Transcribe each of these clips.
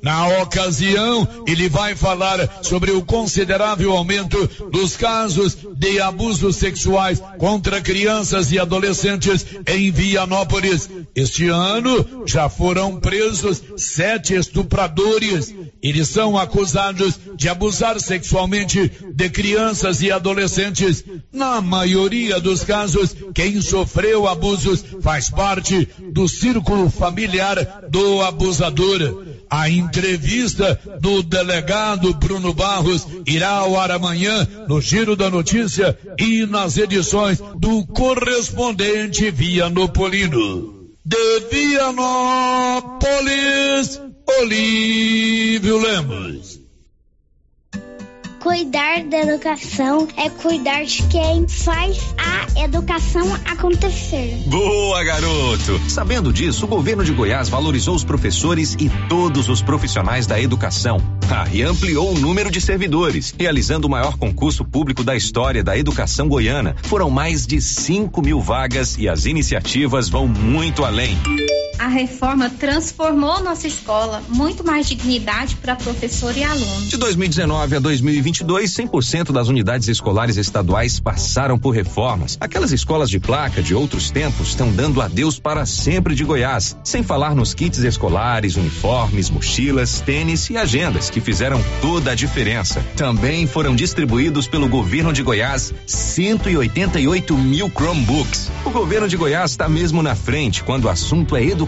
Na ocasião, ele vai falar sobre o considerável aumento dos casos de abusos sexuais contra crianças e adolescentes em Vianópolis. Este ano já foram presos sete estupradores. Eles são acusados de abusar sexualmente de crianças e adolescentes. Na maioria dos casos, quem sofreu abusos faz parte do círculo familiar do abusador. A entrevista do delegado Bruno Barros irá ao ar amanhã no Giro da Notícia e nas edições do correspondente Vianopolino. De Vianópolis, Olívio Lemos. Cuidar da educação é cuidar de quem faz a educação acontecer. Boa, garoto! Sabendo disso, o governo de Goiás valorizou os professores e todos os profissionais da educação. Ah, e ampliou o número de servidores, realizando o maior concurso público da história da educação goiana. Foram mais de 5 mil vagas e as iniciativas vão muito além. A reforma transformou nossa escola, muito mais dignidade para professor e aluno. De 2019 a 2022, 100% das unidades escolares estaduais passaram por reformas. Aquelas escolas de placa de outros tempos estão dando adeus para sempre de Goiás, sem falar nos kits escolares, uniformes, mochilas, tênis e agendas que fizeram toda a diferença. Também foram distribuídos pelo governo de Goiás 188 mil Chromebooks. O governo de Goiás está mesmo na frente quando o assunto é educação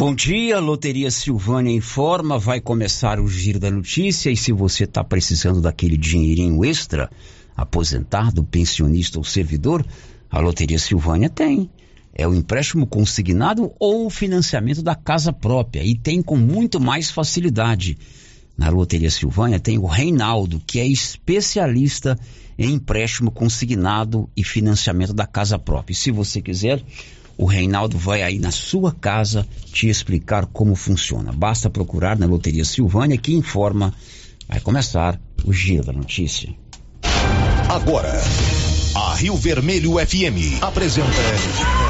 Bom dia, Loteria Silvânia informa, vai começar o giro da notícia e se você está precisando daquele dinheirinho extra, aposentado, pensionista ou servidor, a Loteria Silvânia tem. É o empréstimo consignado ou o financiamento da casa própria e tem com muito mais facilidade. Na Loteria Silvânia tem o Reinaldo, que é especialista em empréstimo consignado e financiamento da casa própria. E se você quiser, o Reinaldo vai aí na sua casa te explicar como funciona. Basta procurar na Loteria Silvânia que informa. Vai começar o Giro da Notícia. Agora, a Rio Vermelho FM apresenta.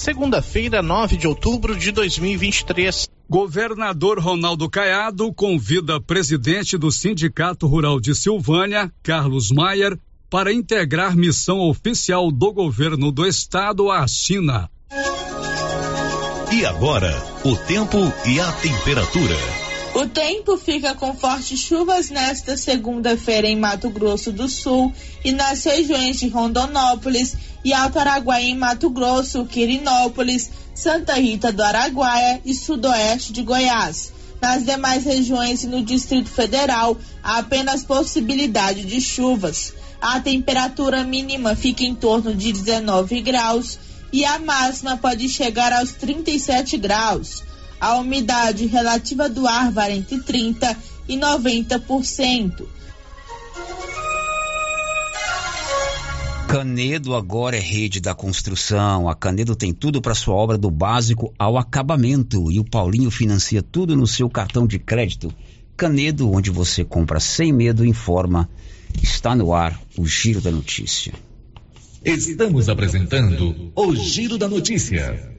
Segunda-feira, 9 de outubro de 2023. Governador Ronaldo Caiado convida presidente do Sindicato Rural de Silvânia, Carlos Maier, para integrar missão oficial do governo do estado à China. E agora, o tempo e a temperatura. O tempo fica com fortes chuvas nesta segunda-feira em Mato Grosso do Sul e nas regiões de Rondonópolis e Alto Araguaia em Mato Grosso, Quirinópolis, Santa Rita do Araguaia e sudoeste de Goiás. Nas demais regiões e no Distrito Federal, há apenas possibilidade de chuvas. A temperatura mínima fica em torno de 19 graus e a máxima pode chegar aos 37 graus. A umidade relativa do ar varia entre 30% e 90%. Canedo agora é rede da construção. A Canedo tem tudo para sua obra do básico ao acabamento. E o Paulinho financia tudo no seu cartão de crédito. Canedo, onde você compra sem medo, informa. Está no ar o Giro da Notícia. Estamos apresentando o Giro da Notícia.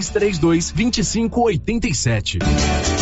3332 2587.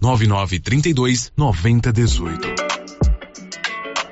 99932 9018.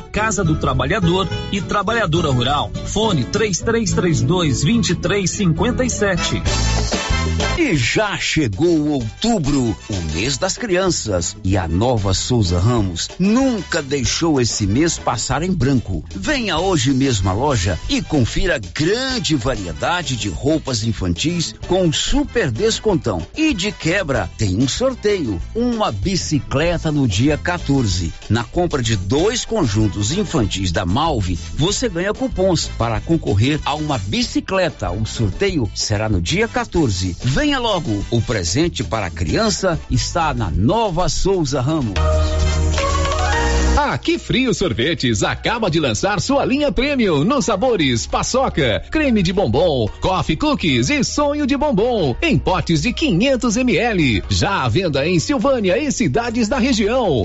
Casa do Trabalhador e Trabalhadora Rural. Fone 3332 2357. E já chegou outubro, o mês das crianças, e a nova Souza Ramos nunca deixou esse mês passar em branco. Venha hoje mesmo à loja e confira grande variedade de roupas infantis com super descontão. E de quebra, tem um sorteio, uma bicicleta no dia 14. Na compra de dois conjuntos infantis da Malve, você ganha cupons para concorrer a uma bicicleta. O sorteio será no dia 14. Venha logo, o presente para a criança está na Nova Souza Ramos. A Que Frio Sorvetes acaba de lançar sua linha premium nos sabores paçoca, creme de bombom, coffee cookies e sonho de bombom em potes de 500 ml. Já à venda em Silvânia e cidades da região.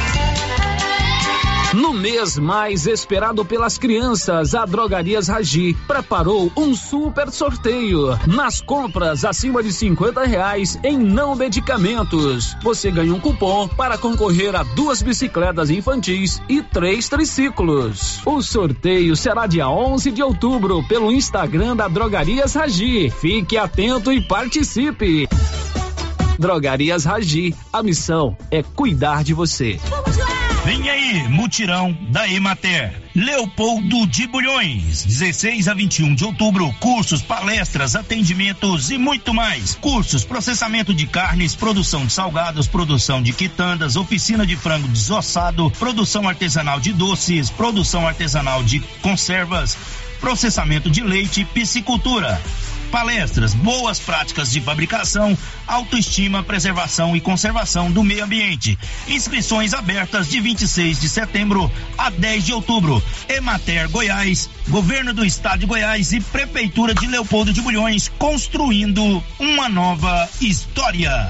No mês mais esperado pelas crianças, a Drogarias Ragi preparou um super sorteio. Nas compras acima de 50 reais em não medicamentos, você ganha um cupom para concorrer a duas bicicletas infantis e três triciclos. O sorteio será dia 11 de outubro pelo Instagram da Drogarias Ragi. Fique atento e participe. Drogarias Ragi, a missão é cuidar de você. Vamos! Vem aí, mutirão da Emater. Leopoldo de Bulhões, 16 a 21 de outubro, cursos, palestras, atendimentos e muito mais. Cursos, processamento de carnes, produção de salgados, produção de quitandas, oficina de frango desossado, produção artesanal de doces, produção artesanal de conservas, processamento de leite, piscicultura palestras, boas práticas de fabricação, autoestima, preservação e conservação do meio ambiente. Inscrições abertas de 26 de setembro a 10 de outubro. Emater Goiás, Governo do Estado de Goiás e Prefeitura de Leopoldo de Bulhões construindo uma nova história.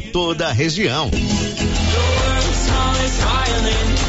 toda a região.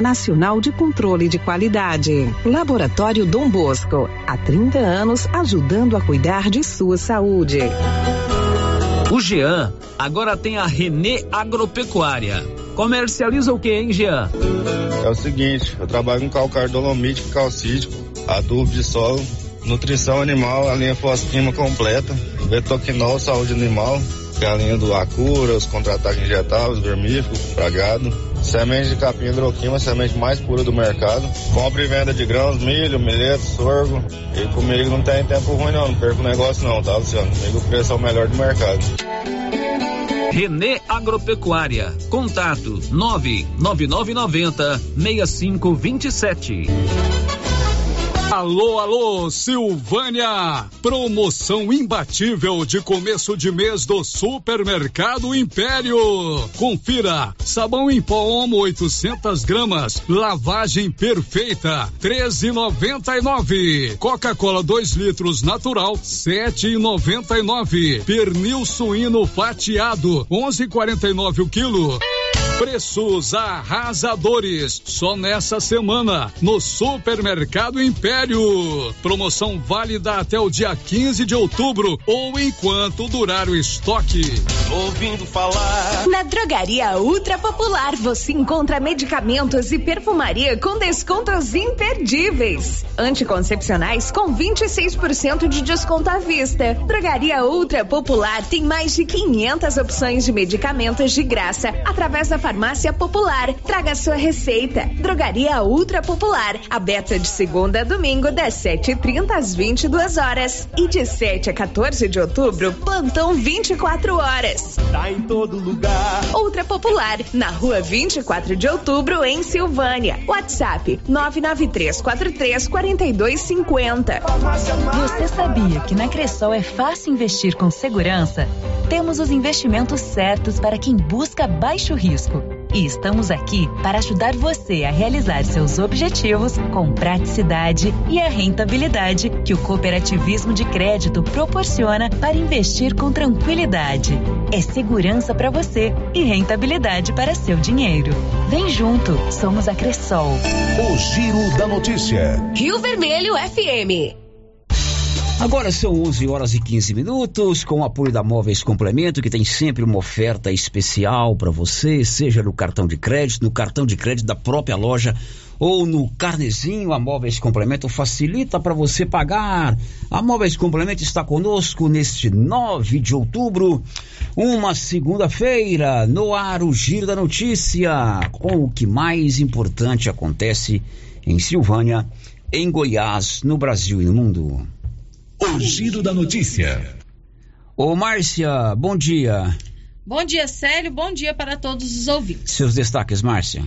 Nacional de Controle de Qualidade. Laboratório Dom Bosco, há 30 anos ajudando a cuidar de sua saúde. O Jean agora tem a Renê Agropecuária. Comercializa o que, hein, Jean? É o seguinte, eu trabalho com calcário dolomítico, calcítico, adubo de solo, nutrição animal, a linha fosquima completa, betoquinol, saúde animal, que é a linha do Acura, os contra-ataques injetáveis, vermífugo, pragado, semente de capim hidroquima, semente mais pura do mercado, compra e venda de grãos, milho, milheto, sorgo, e comigo não tem tempo ruim não, não perco negócio não, tá Luciano? Comigo o preço é o melhor do mercado. Renê Agropecuária. Contato 99990 6527. Alô, alô, Silvânia! Promoção imbatível de começo de mês do Supermercado Império. Confira: sabão em pó Omo 800 gramas, lavagem perfeita, 13,99. Coca-Cola 2 litros natural, 7,99. Pernil suíno fatiado, 11,49 o quilo. Preços arrasadores. Só nessa semana no Supermercado Império. Promoção válida até o dia 15 de outubro ou enquanto durar o estoque. Ouvindo falar. Na Drogaria Ultra Popular você encontra medicamentos e perfumaria com descontos imperdíveis. Anticoncepcionais com 26% de desconto à vista. Drogaria Ultra Popular tem mais de 500 opções de medicamentos de graça através da Farmácia Popular. Traga sua receita. Drogaria Ultra Popular. Aberta de segunda a domingo, das 7h30 às 22 horas. E de 7 a 14 de outubro, plantão 24 horas. Tá em todo lugar. Ultra Popular, na rua 24 de outubro, em Silvânia. WhatsApp 99343 4250. Você sabia que na Cressol é fácil investir com segurança? Temos os investimentos certos para quem busca baixo risco. E estamos aqui para ajudar você a realizar seus objetivos com praticidade e a rentabilidade que o cooperativismo de crédito proporciona para investir com tranquilidade. É segurança para você e rentabilidade para seu dinheiro. Vem junto, somos a Cressol. O Giro da Notícia. Rio Vermelho FM. Agora são 11 horas e 15 minutos, com o apoio da Móveis Complemento, que tem sempre uma oferta especial para você, seja no cartão de crédito, no cartão de crédito da própria loja ou no carnezinho. A Móveis Complemento facilita para você pagar. A Móveis Complemento está conosco neste 9 de outubro, uma segunda-feira, no ar o Giro da Notícia, com o que mais importante acontece em Silvânia, em Goiás, no Brasil e no mundo. O Giro da Notícia. Ô Márcia, bom dia. Bom dia, Célio. Bom dia para todos os ouvintes. Seus destaques, Márcia.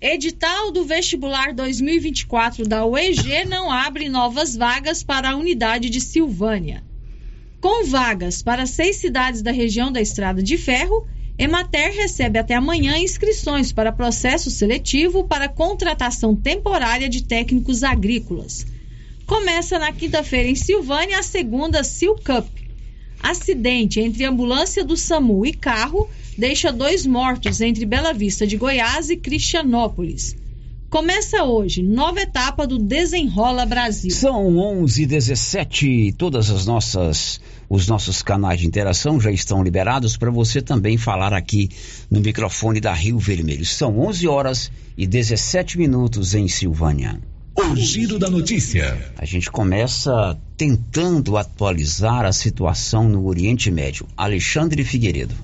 Edital do vestibular 2024 da UEG não abre novas vagas para a unidade de Silvânia. Com vagas para seis cidades da região da Estrada de Ferro, Emater recebe até amanhã inscrições para processo seletivo para contratação temporária de técnicos agrícolas. Começa na quinta-feira em Silvânia a segunda Sil Cup. Acidente entre ambulância do SAMU e carro deixa dois mortos entre Bela Vista de Goiás e Cristianópolis. Começa hoje, nova etapa do Desenrola Brasil. São 11 h 17 todas as nossas os nossos canais de interação já estão liberados para você também falar aqui no microfone da Rio Vermelho. São 11 horas e 17 minutos em Silvânia. O Giro da Notícia. A gente começa tentando atualizar a situação no Oriente Médio. Alexandre Figueiredo.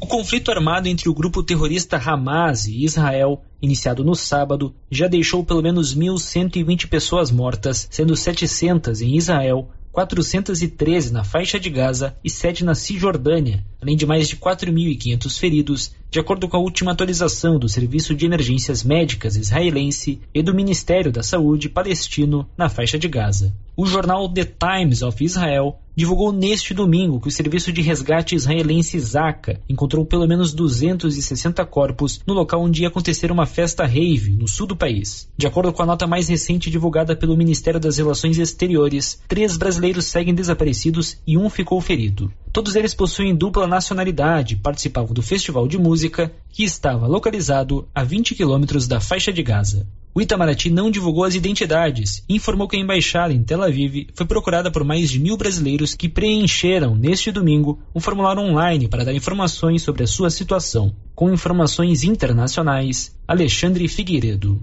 O conflito armado entre o grupo terrorista Hamas e Israel, iniciado no sábado, já deixou pelo menos 1.120 pessoas mortas, sendo 700 em Israel, 413 na faixa de Gaza e 7 na Cisjordânia, além de mais de 4.500 feridos, de acordo com a última atualização do Serviço de Emergências Médicas israelense e do Ministério da Saúde palestino na faixa de Gaza. O jornal The Times of Israel divulgou neste domingo que o serviço de resgate israelense Zaka encontrou pelo menos 260 corpos no local onde ia acontecer uma festa rave no sul do país. De acordo com a nota mais recente divulgada pelo Ministério das Relações Exteriores, três brasileiros seguem desaparecidos e um ficou ferido. Todos eles possuem dupla nacionalidade, participavam do festival de música que estava localizado a 20 quilômetros da faixa de Gaza. O Itamaraty não divulgou as identidades e informou que a embaixada em Tel Aviv foi procurada por mais de mil brasileiros que preencheram, neste domingo, um formulário online para dar informações sobre a sua situação. Com informações internacionais, Alexandre Figueiredo.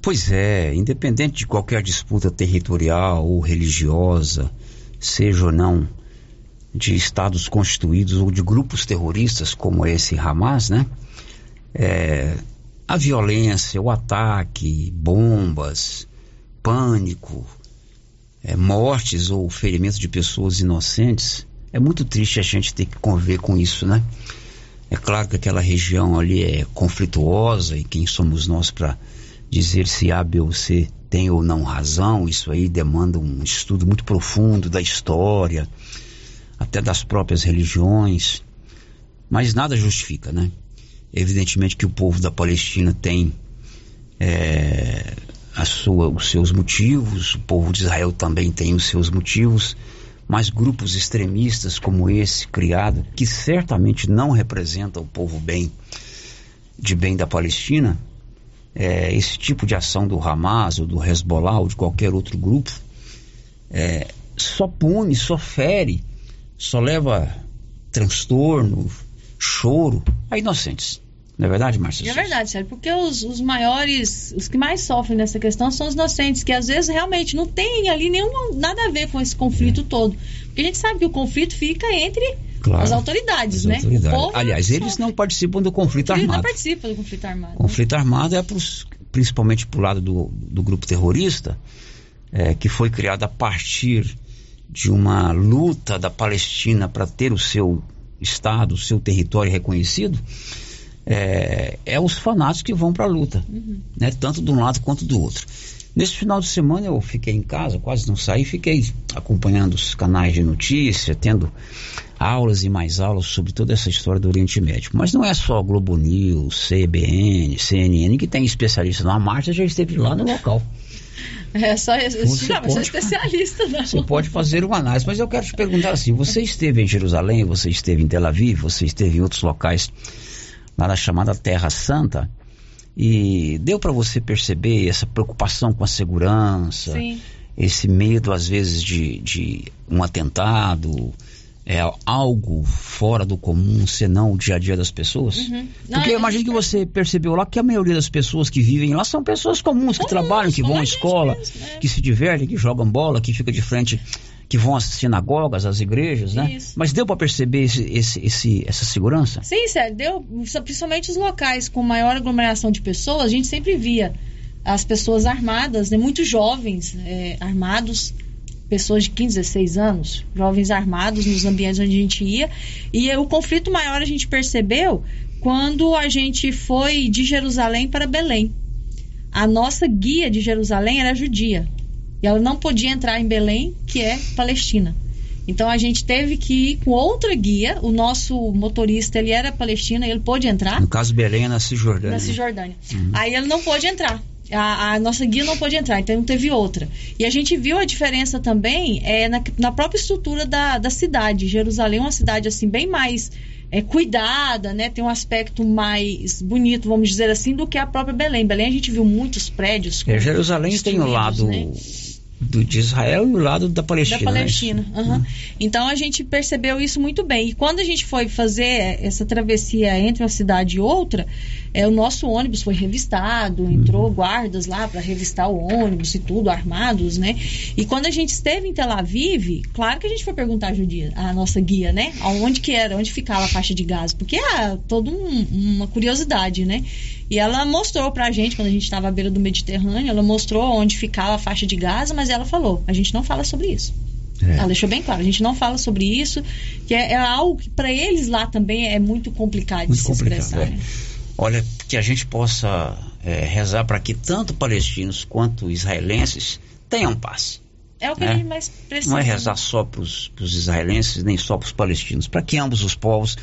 Pois é, independente de qualquer disputa territorial ou religiosa, seja ou não de estados constituídos ou de grupos terroristas como esse Hamas, né? É, a violência, o ataque, bombas, pânico, é, mortes ou ferimentos de pessoas inocentes, é muito triste a gente ter que conviver com isso, né? É claro que aquela região ali é conflituosa e quem somos nós para dizer se A, B ou C tem ou não razão, isso aí demanda um estudo muito profundo da história, até das próprias religiões, mas nada justifica, né? Evidentemente que o povo da Palestina tem é, a sua, os seus motivos, o povo de Israel também tem os seus motivos, mas grupos extremistas como esse criado, que certamente não representa o povo bem de bem da Palestina, é, esse tipo de ação do Hamas ou do Hezbollah ou de qualquer outro grupo, é, só pune, só fere, só leva transtorno, choro a inocentes. Não é verdade, Márcia? É verdade, Sérgio, porque os, os maiores, os que mais sofrem nessa questão são os inocentes, que às vezes realmente não tem ali nenhum, nada a ver com esse conflito é. todo. Porque a gente sabe que o conflito fica entre Claro. As autoridades, As né? autoridades. O Aliás, eles não participam do conflito ele não armado. participa do conflito armado. conflito armado é pros, principalmente pro lado do, do grupo terrorista, é, que foi criado a partir de uma luta da Palestina para ter o seu estado, o seu território reconhecido. É, é os fanáticos que vão para a luta, né? tanto de um lado quanto do outro. Nesse final de semana eu fiquei em casa, quase não saí, fiquei acompanhando os canais de notícia, tendo aulas e mais aulas sobre toda essa história do Oriente Médio. Mas não é só Globo News, CBN, CNN que tem especialista na marcha, já esteve lá no local. É só. Você Não, pode- especialista, não. Você pode fazer uma análise, mas eu quero te perguntar assim: você esteve em Jerusalém, você esteve em Tel Aviv, você esteve em outros locais lá na chamada Terra Santa e deu para você perceber essa preocupação com a segurança, Sim. esse medo às vezes de, de um atentado, é algo fora do comum, senão o dia a dia das pessoas? Uhum. Não, Porque eu imagino que você percebeu lá que a maioria das pessoas que vivem lá são pessoas comuns, que trabalham, que vão à escola, né? que se divertem, que jogam bola, que ficam de frente, que vão às sinagogas, às igrejas, né? Isso. Mas deu para perceber esse, esse, esse- essa segurança? Sim, sério, deu, principalmente os locais com maior aglomeração de pessoas, a gente sempre via as pessoas armadas, né, muito jovens é, armados, pessoas de 15, 16 anos, jovens armados nos ambientes onde a gente ia. E o conflito maior a gente percebeu quando a gente foi de Jerusalém para Belém. A nossa guia de Jerusalém era judia. E ela não podia entrar em Belém, que é Palestina. Então a gente teve que ir com outra guia. O nosso motorista ele era palestino, ele pôde entrar No caso, Belém é na Cisjordânia. na Cisjordânia. Aí ele não pôde entrar. A, a nossa guia não pôde entrar, então não teve outra. E a gente viu a diferença também é, na, na própria estrutura da, da cidade. Jerusalém é uma cidade assim bem mais é, cuidada, né? Tem um aspecto mais bonito, vamos dizer assim, do que a própria Belém. Belém a gente viu muitos prédios. É, Jerusalém tem o lado né? Do, de Israel e o lado da Palestina. Da né? Palestina. aham. Então a gente percebeu isso muito bem. E quando a gente foi fazer essa travessia entre uma cidade e outra, é, o nosso ônibus foi revistado, entrou guardas lá para revistar o ônibus e tudo, armados, né? E quando a gente esteve em Tel Aviv, claro que a gente foi perguntar a, judia, a nossa guia, né? Aonde que era, onde ficava a faixa de gás, porque é toda um- uma curiosidade, né? E ela mostrou pra gente, quando a gente estava à beira do Mediterrâneo, ela mostrou onde ficava a faixa de gás, mas ela falou: a gente não fala sobre isso. É. Ela deixou bem claro, a gente não fala sobre isso, que é, é algo que para eles lá também é muito complicado Muito de se complicado, expressar. é. né? Olha, que a gente possa é, rezar para que tanto palestinos quanto israelenses tenham paz. É o que É. a gente mais precisa. Não é rezar só para os israelenses, nem só para os palestinos, para que ambos os povos,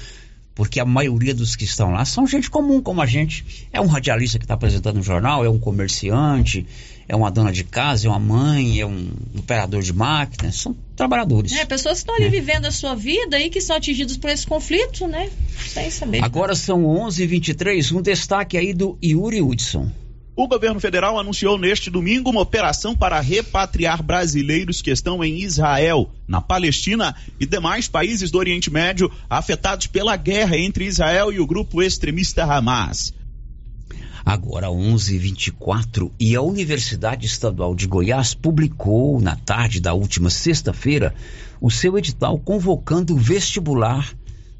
porque a maioria dos que estão lá são gente comum como a gente. É um radialista que está apresentando um jornal, é um comerciante, é uma dona de casa, é uma mãe, é um operador de máquinas, são trabalhadores. É, pessoas que estão ali vivendo a sua vida e que são atingidos por esse conflito, né? Sem saber. Agora são 11h23, um destaque aí do Yuri Hudson. O governo federal anunciou neste domingo uma operação para repatriar brasileiros que estão em Israel, na Palestina e demais países do Oriente Médio afetados pela guerra entre Israel e o grupo extremista Hamas. Agora 11h24 e a Universidade Estadual de Goiás publicou na tarde da última sexta-feira o seu edital convocando o vestibular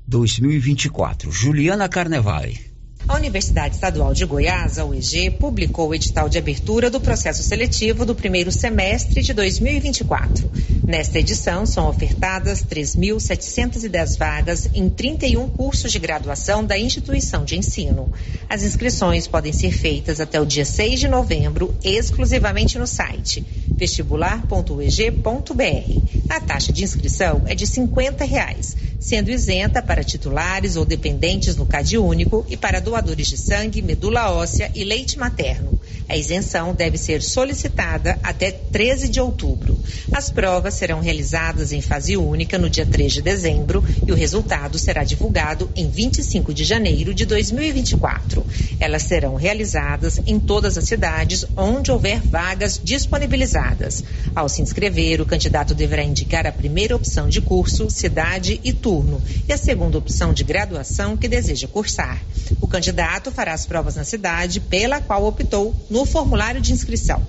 2024. Juliana Carnevale. A Universidade Estadual de Goiás, a UEG, publicou o edital de abertura do processo seletivo do primeiro semestre de 2024. Nesta edição, são ofertadas 3.710 vagas em 31 cursos de graduação da instituição de ensino. As inscrições podem ser feitas até o dia 6 de novembro, exclusivamente no site vestibular.ueg.br. A taxa de inscrição é de 50 reais, sendo isenta para titulares ou dependentes no CAD único e para doadores de sangue, medula óssea e leite materno. A isenção deve ser solicitada até 13 de outubro. As provas serão realizadas em fase única no dia 3 de dezembro e o resultado será divulgado em 25 de janeiro de 2024. Elas serão realizadas em todas as cidades onde houver vagas disponibilizadas. Ao se inscrever, o candidato deverá indicar a primeira opção de curso, cidade e turno e a segunda opção de graduação que deseja cursar. O candidato fará as provas na cidade pela qual optou no formulário de inscrição.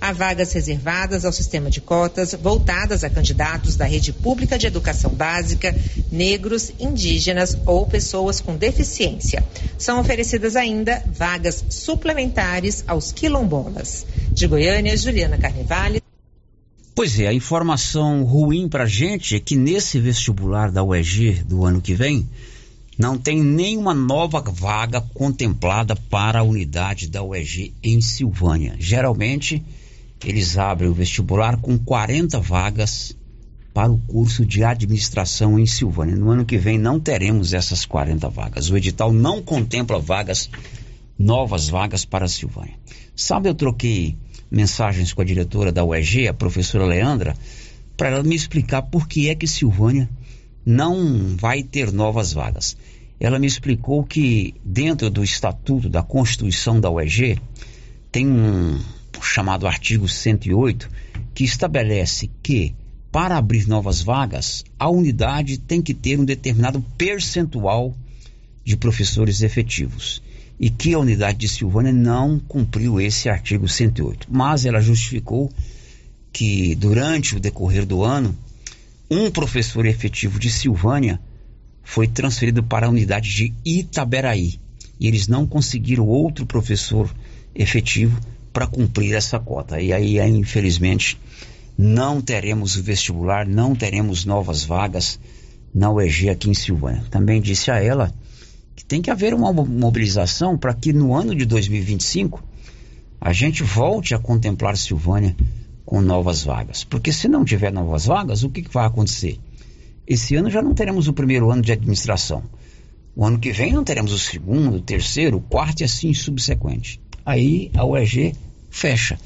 Há vagas reservadas ao sistema de cotas voltadas a candidatos da rede pública de educação básica, negros, indígenas ou pessoas com deficiência. São oferecidas ainda vagas suplementares aos quilombolas. De Goiânia, Juliana Carnevale. Pois é, a informação ruim para gente é que nesse vestibular da UEG do ano que vem, não tem nenhuma nova vaga contemplada para a unidade da UEG em Silvânia. Geralmente, eles abrem o vestibular com 40 vagas para o curso de administração em Silvânia. No ano que vem não teremos essas 40 vagas. O edital não contempla vagas, novas vagas para Silvânia. Sabe, eu troquei mensagens com a diretora da UEG, a professora Leandra, para ela me explicar por que é que Silvânia não vai ter novas vagas. Ela me explicou que dentro do estatuto da Constituição da UEG tem um chamado artigo 108 que estabelece que para abrir novas vagas, a unidade tem que ter um determinado percentual de professores efetivos e que a unidade de Silvânia não cumpriu esse artigo 108. Mas ela justificou que durante o decorrer do ano, um professor efetivo de Silvânia foi transferido para a unidade de Itaberaí e eles não conseguiram outro professor efetivo para cumprir essa cota. E aí, infelizmente, não teremos o vestibular, não teremos novas vagas na UEG aqui em Silvânia. Também disse a ela que tem que haver uma mobilização para que no ano de 2025 a gente volte a contemplar Silvânia com novas vagas. Porque se não tiver novas vagas, o que, que vai acontecer? Esse ano já não teremos o primeiro ano de administração. O ano que vem não teremos o segundo, o terceiro, o quarto e assim subsequente. Aí a UEG fecha.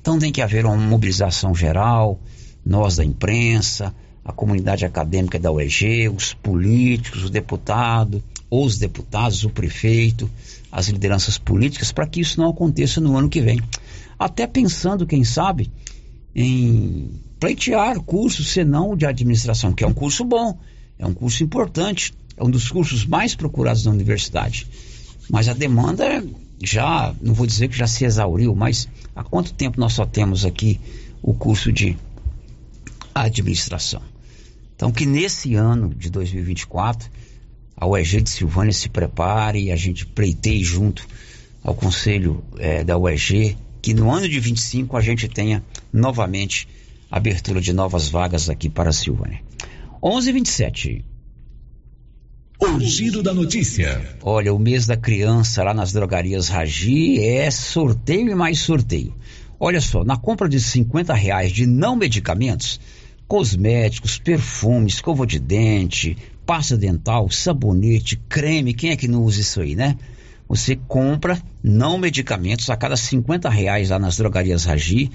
Então tem que haver uma mobilização geral, nós da imprensa, a comunidade acadêmica da UEG, os políticos, o deputado, ou os deputados, o prefeito, as lideranças políticas, para que isso não aconteça no ano que vem. Até pensando, quem sabe, em pleitear curso, senão de administração, que é um curso bom, é um curso importante, é um dos cursos mais procurados na universidade. Mas a demanda já, não vou dizer que já se exauriu, mas há quanto tempo nós só temos aqui o curso de administração? Então, que nesse ano de 2024, a UEG de Silvânia se prepare e a gente pleiteie junto ao Conselho é, da UEG, que no ano de 25 a gente tenha novamente abertura de novas vagas aqui para a Silvânia. 11:27. O giro da notícia. Olha, o mês da criança lá nas drogarias Ragi é sorteio e mais sorteio. Olha só, na compra de 50 reais de não medicamentos, cosméticos, perfumes, escova de dente, pasta dental, sabonete, creme, quem é que não usa isso aí, né? Você compra não medicamentos a cada 50 reais lá nas drogarias Ragi,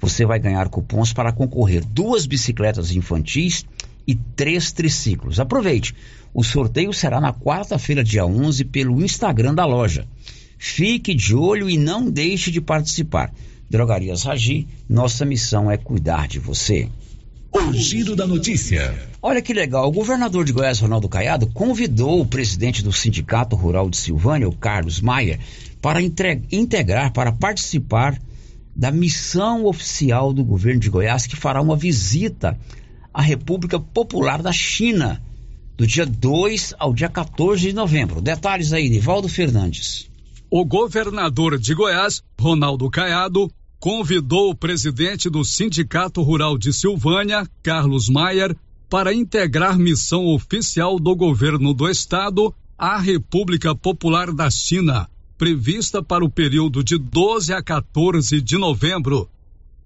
você vai ganhar cupons para concorrer duas bicicletas infantis e três triciclos. Aproveite! O sorteio será na quarta-feira, dia 11, pelo Instagram da loja. Fique de olho e não deixe de participar. Drogarias Ragi, nossa missão é cuidar de você. O giro da notícia. Olha que legal, o governador de Goiás, Ronaldo Caiado, convidou o presidente do Sindicato Rural de Silvânia, o Carlos Maia, para integrar, para participar da missão oficial do governo de Goiás, que fará uma visita à República Popular da China, do dia 2 ao dia 14 de novembro. Detalhes aí, Nivaldo Fernandes. O governador de Goiás, Ronaldo Caiado, convidou o presidente do Sindicato Rural de Silvânia, Carlos Maier, para integrar missão oficial do governo do estado à República Popular da China prevista para o período de 12 a 14 de novembro.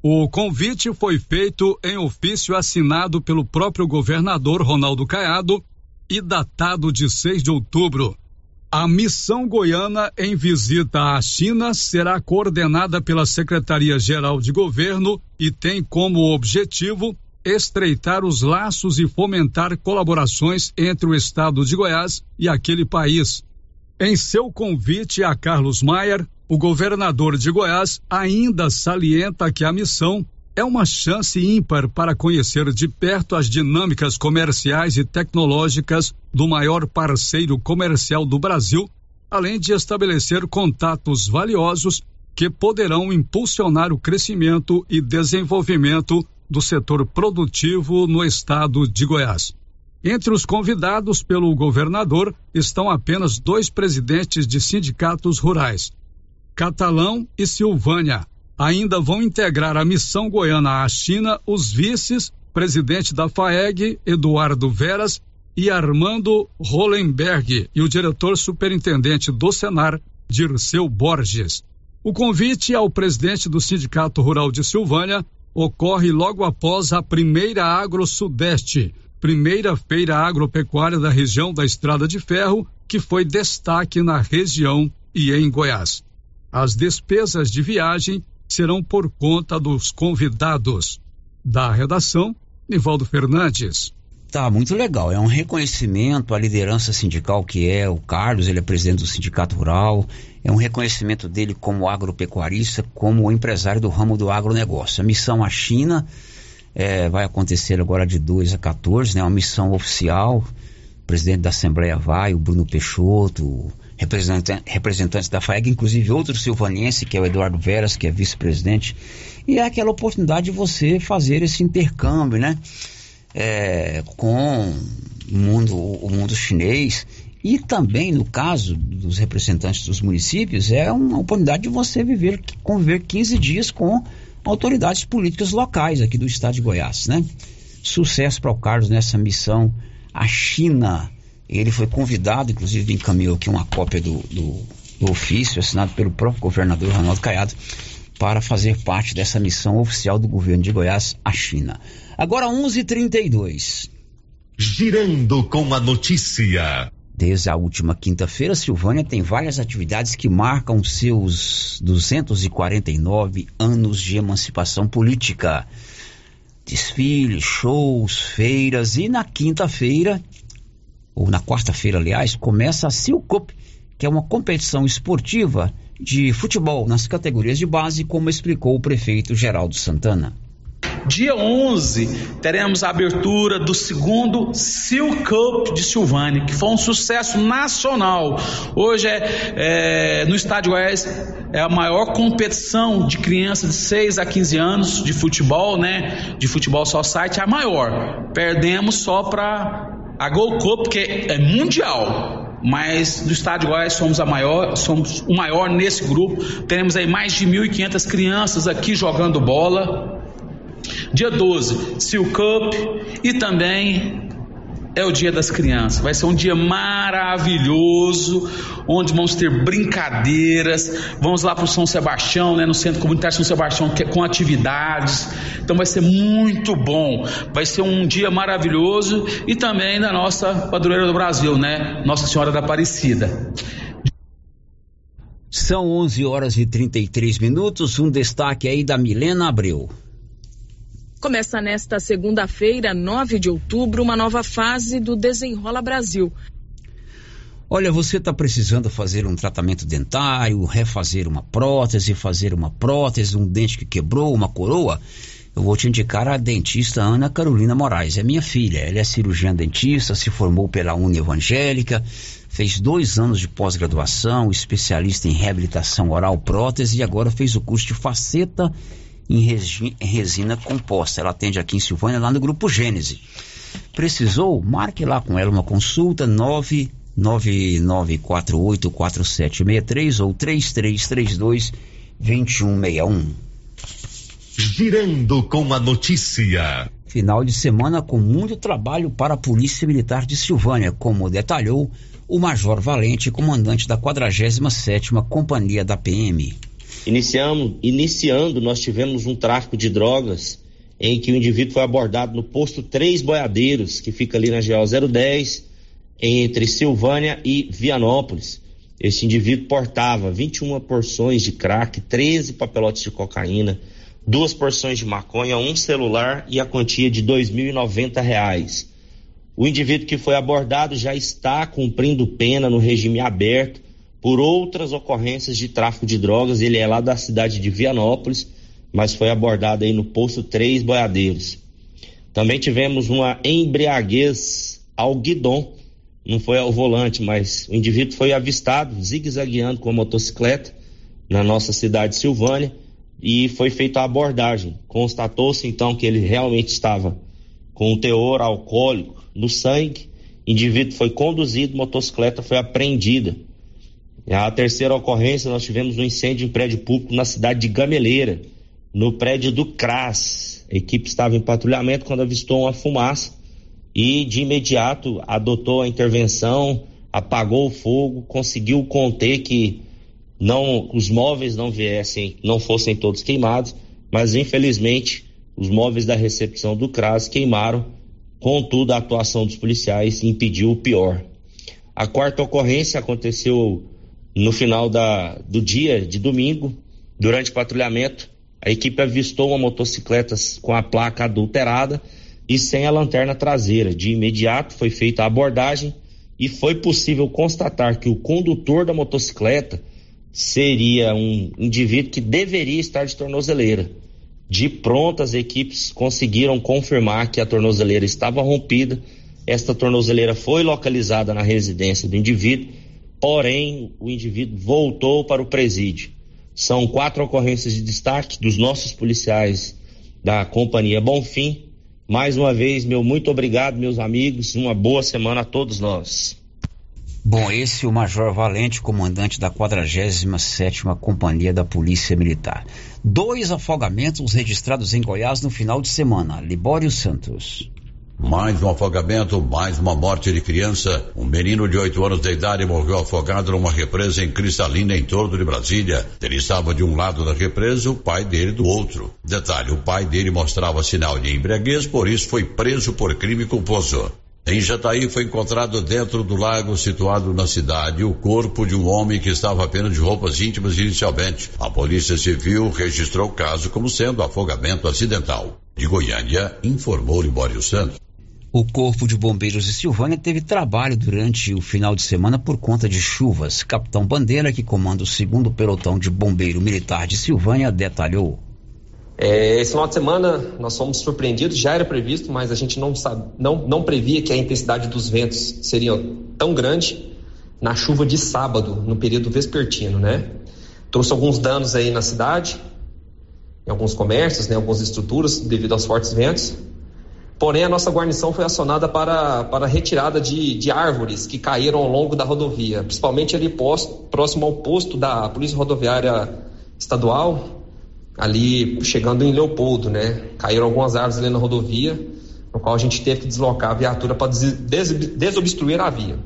O convite foi feito em ofício assinado pelo próprio governador Ronaldo Caiado e datado de 6 de outubro. A missão goiana em visita à China será coordenada pela Secretaria-Geral de Governo e tem como objetivo estreitar os laços e fomentar colaborações entre o estado de Goiás e aquele país. Em seu convite a Carlos Maier, o governador de Goiás ainda salienta que a missão é uma chance ímpar para conhecer de perto as dinâmicas comerciais e tecnológicas do maior parceiro comercial do Brasil, além de estabelecer contatos valiosos que poderão impulsionar o crescimento e desenvolvimento do setor produtivo no estado de Goiás. Entre os convidados pelo governador estão apenas dois presidentes de sindicatos rurais, Catalão e Silvânia. Ainda vão integrar a missão goiana à China os vices, presidente da FAEG, Eduardo Veras, e Armando Hollenberg, e o diretor superintendente do Senar, Dirceu Borges. O convite ao presidente do Sindicato Rural de Silvânia ocorre logo após a primeira Agro Sudeste, primeira feira agropecuária da região da Estrada de Ferro, que foi destaque na região e em Goiás. As despesas de viagem serão por conta dos convidados. Da redação, Nivaldo Fernandes. Tá muito legal. É um reconhecimento à liderança sindical que é o Carlos, ele é presidente do Sindicato Rural. É um reconhecimento dele como agropecuarista, como empresário do ramo do agronegócio. A missão à China é, vai acontecer agora de 2 a 14, né? Uma missão oficial. O presidente da Assembleia vai, o Bruno Peixoto, representante, representantes da FAEG, inclusive outro silvanense, que é o Eduardo Veras, que é vice-presidente. E é aquela oportunidade de você fazer esse intercâmbio, né? É, com o mundo, o mundo chinês e também, no caso dos representantes dos municípios, é uma oportunidade de você viver, conviver 15 dias com autoridades políticas locais aqui do estado de Goiás, né? Sucesso para o Carlos nessa missão à China. Ele foi convidado, inclusive encaminhou aqui uma cópia do, do, do ofício assinado pelo próprio governador Ronaldo Caiado para fazer parte dessa missão oficial do governo de Goiás à China. Agora 11:32. Girando com a notícia. Desde a última quinta-feira, Silvânia tem várias atividades que marcam seus 249 anos de emancipação política. Desfiles, shows, feiras e na quinta-feira, ou na quarta-feira, aliás, começa a Silcup, que é uma competição esportiva de futebol nas categorias de base, como explicou o prefeito Geraldo Santana. Dia 11, teremos a abertura do segundo Silk Cup de Silvânia, que foi um sucesso nacional. Hoje é, é, no Estádio Goiás é a maior competição de crianças de 6 a 15 anos de futebol, né? De futebol só site, é a maior. Perdemos só para a Gold Cup, que é mundial mas do Estádio Goiás somos a maior, somos o maior nesse grupo. Teremos aí mais de 1.500 crianças aqui jogando bola. Dia 12, Seal Cup e também é o Dia das Crianças. Vai ser um dia maravilhoso, onde vamos ter brincadeiras. Vamos lá para o São Sebastião, né, no Centro Comunitário São Sebastião, é com atividades. Então vai ser muito bom. Vai ser um dia maravilhoso e também da nossa padroeira do Brasil, né, Nossa Senhora da Aparecida. São 11 horas e 33 minutos. Um destaque aí da Milena Abreu. Começa nesta segunda-feira, 9 de outubro, uma nova fase do Desenrola Brasil. Olha, você está precisando fazer um tratamento dentário, refazer uma prótese, fazer uma prótese, um dente que quebrou, uma coroa? Eu vou te indicar a dentista Ana Carolina Moraes. É minha filha. Ela é cirurgiã dentista, se formou pela Uni Evangélica, fez dois anos de pós-graduação, especialista em reabilitação oral prótese e agora fez o curso de faceta em resina composta. Ela atende aqui em Silvânia, lá no Grupo Gênese. Precisou? Marque lá com ela uma consulta 999484763 ou 3332 2161. Girando com a notícia. Final de semana com muito trabalho para a Polícia Militar de Silvânia, como detalhou o Major Valente, comandante da 47ª Companhia da PM. Iniciamos, iniciando, nós tivemos um tráfico de drogas em que o indivíduo foi abordado no posto Três Boiadeiros, que fica ali na GO 010, entre Silvânia e Vianópolis. Esse indivíduo portava 21 porções de crack, 13 papelotes de cocaína, duas porções de maconha, um celular e a quantia de R$ 2.090. O indivíduo que foi abordado já está cumprindo pena no regime aberto por outras ocorrências de tráfico de drogas. Ele é lá da cidade de Vianópolis, mas foi abordado aí no posto Três Boiadeiros. Também tivemos uma embriaguez ao guidon, não foi ao volante, mas o indivíduo foi avistado zigue-zagueando com a motocicleta na nossa cidade de Silvânia. e foi feita a abordagem. Constatou-se então que ele realmente estava com um teor alcoólico no sangue. O indivíduo foi conduzido, motocicleta foi apreendida. A terceira ocorrência, nós tivemos um incêndio em prédio público na cidade de Gameleira, no prédio do CRAS. A equipe estava em patrulhamento quando avistou uma fumaça e de imediato adotou a intervenção, apagou o fogo, conseguiu conter que não os móveis não viessem, não fossem todos queimados, mas infelizmente os móveis da recepção do CRAS queimaram, contudo a atuação dos policiais impediu o pior. A quarta ocorrência aconteceu no final da, do dia de domingo, durante patrulhamento, a equipe avistou uma motocicleta com a placa adulterada e sem a lanterna traseira. De imediato foi feita a abordagem e foi possível constatar que o condutor da motocicleta seria um indivíduo que deveria estar de tornozeleira. De pronto, as equipes conseguiram confirmar que a tornozeleira estava rompida. Esta tornozeleira foi localizada na residência do indivíduo, porém, o indivíduo voltou para o presídio. São quatro ocorrências de destaque dos nossos policiais da Companhia Bonfim. Mais uma vez, meu muito obrigado, meus amigos. Uma boa semana a todos nós. Bom, esse é o Major Valente, comandante da 47ª Companhia da Polícia Militar. Dois afogamentos registrados em Goiás no final de semana. Libório Santos. Mais um afogamento, mais uma morte de criança. Um menino de 8 anos de idade morreu afogado numa represa em Cristalina, em torno de Brasília. Ele estava de um lado da represa, o pai dele do outro. Detalhe: o pai dele mostrava sinal de embriaguez, por isso foi preso por crime culposo. Em Jataí foi encontrado dentro do lago situado na cidade o corpo de um homem que estava apenas de roupas íntimas inicialmente. A Polícia Civil registrou o caso como sendo afogamento acidental. De Goiânia, informou Libório Santos. O Corpo de Bombeiros de Silvânia teve trabalho durante o final de semana por conta de chuvas. Capitão Bandeira, que comanda o segundo pelotão de bombeiro militar de Silvânia, detalhou. É, esse final de semana nós fomos surpreendidos, já era previsto, mas a gente não, sabe, não, não previa que a intensidade dos ventos seria tão grande na chuva de sábado, no período vespertino, né? Trouxe alguns danos aí na cidade, em alguns comércios, né, algumas estruturas, devido aos fortes ventos. Porém, a nossa guarnição foi acionada para, para retirada de, de árvores que caíram ao longo da rodovia, principalmente ali posto, próximo ao posto da Polícia Rodoviária Estadual, ali chegando em Leopoldo, né? Caíram algumas árvores ali na rodovia, no qual a gente teve que deslocar a viatura para des desobstruir a via.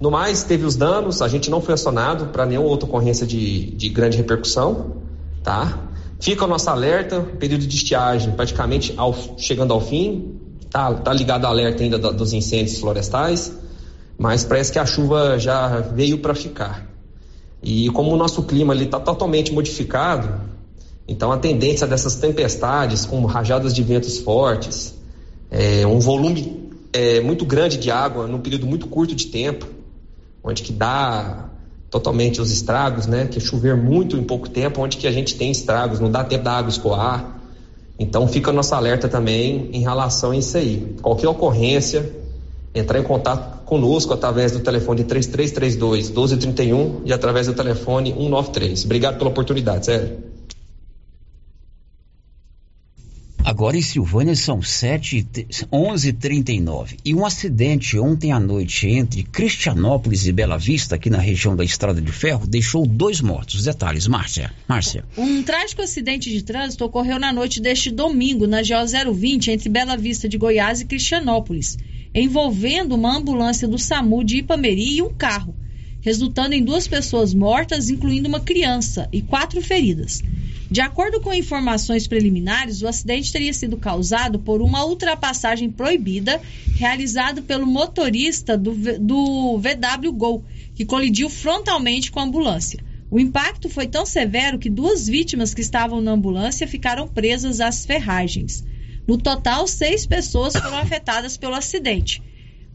No mais, teve os danos, a gente não foi acionado para nenhuma outra ocorrência de, de grande repercussão, tá? Fica o nosso alerta, período de estiagem praticamente ao, chegando ao fim, tá, tá ligado alerta ainda dos incêndios florestais, mas parece que a chuva já veio para ficar. E como o nosso clima está totalmente modificado, então, a tendência dessas tempestades, com rajadas de ventos fortes, é, um volume é, muito grande de água num período muito curto de tempo, onde que dá totalmente os estragos, né? Que chover muito em pouco tempo, onde que a gente tem estragos, não dá tempo da água escoar. Então, fica o nosso alerta também em relação a isso aí. Qualquer ocorrência, entrar em contato conosco através do telefone 3332 1231 e através do telefone 193. Obrigado pela oportunidade, sério. Agora em Silvânia são 7, 11h39. E um acidente ontem à noite entre Cristianópolis e Bela Vista, aqui na região da Estrada de Ferro, deixou dois mortos. Detalhes, Márcia. Márcia. Um trágico acidente de trânsito ocorreu na noite deste domingo na GO 020 entre Bela Vista de Goiás e Cristianópolis, envolvendo uma ambulância do SAMU de Ipameri e um carro, resultando em duas pessoas mortas, incluindo uma criança, e quatro feridas. De acordo com informações preliminares, o acidente teria sido causado por uma ultrapassagem proibida realizada pelo motorista do, do VW Gol, que colidiu frontalmente com a ambulância. O impacto foi tão severo que duas vítimas que estavam na ambulância ficaram presas às ferragens. No total, seis pessoas foram afetadas pelo acidente.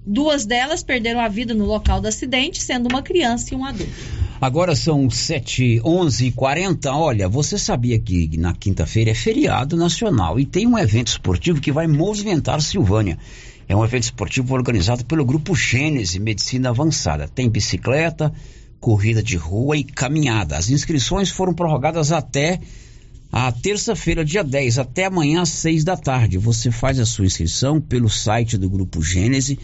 Duas delas perderam a vida no local do acidente, sendo uma criança e um adulto. Agora são 7, 11 40 Olha, você sabia que na quinta-feira é feriado nacional e tem um evento esportivo que vai movimentar Silvânia. É um evento esportivo organizado pelo Grupo Gênese Medicina Avançada. Tem bicicleta, corrida de rua e caminhada. As inscrições foram prorrogadas até a terça-feira, dia 10, até amanhã às 6 da tarde. Você faz a sua inscrição pelo site do Grupo Gênese,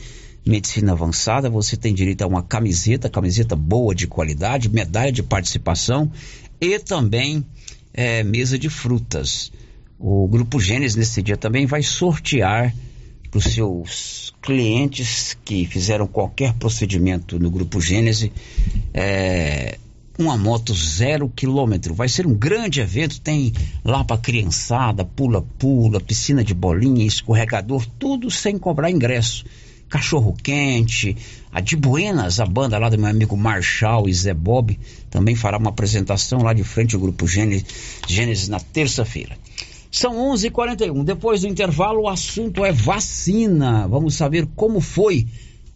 Medicina Avançada. Você tem direito a uma camiseta, camiseta boa de qualidade, medalha de participação e também é, mesa de frutas. O Grupo Gênesis nesse dia também vai sortear para os seus clientes que fizeram qualquer procedimento no Grupo Gênesis é, uma moto zero quilômetro. Vai ser um grande evento, tem lá para criançada, pula-pula, piscina de bolinha, escorregador, tudo sem cobrar ingresso. Cachorro quente, a de Buenas, a banda lá do meu amigo Marshall e Zé Bob, também fará uma apresentação lá de frente ao Grupo Gênesis, na terça-feira. São 11:41. h 41 Depois do intervalo, o assunto é vacina. Vamos saber como foi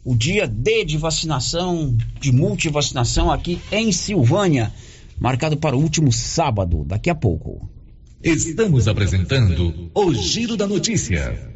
o dia D de vacinação, de multivacinação aqui em Silvânia, marcado para o último sábado, daqui a pouco. Estamos apresentando o Giro da Notícia.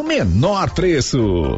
menor preço.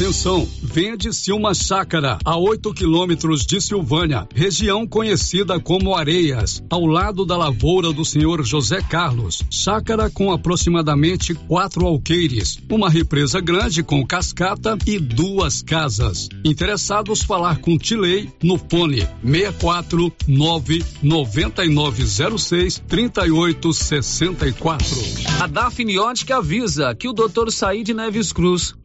Atenção, vende-se uma chácara a 8 quilômetros de Silvânia, região conhecida como Areias, ao lado da lavoura do senhor José Carlos. Chácara com aproximadamente quatro alqueires, uma represa grande com cascata e duas casas. Interessados falar com Tilei no fone 64 9906 3864. A Dafniótica avisa que o Dr. Said Neves Cruz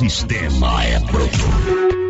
Sistema é pronto.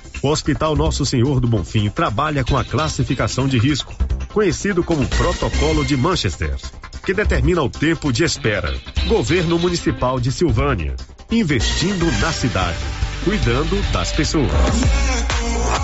O Hospital Nosso Senhor do Bonfim trabalha com a classificação de risco, conhecido como Protocolo de Manchester, que determina o tempo de espera. Governo Municipal de Silvânia, investindo na cidade, cuidando das pessoas.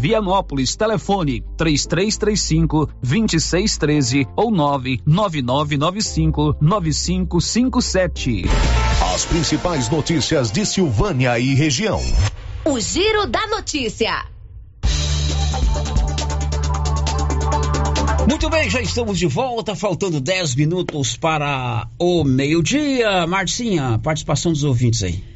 Vianópolis. Telefone 3335 2613 ou 99995 9557. As principais notícias de Silvânia e região. O Giro da Notícia. Muito bem, já estamos de volta, faltando 10 minutos para o meio-dia. Marcinha, participação dos ouvintes aí.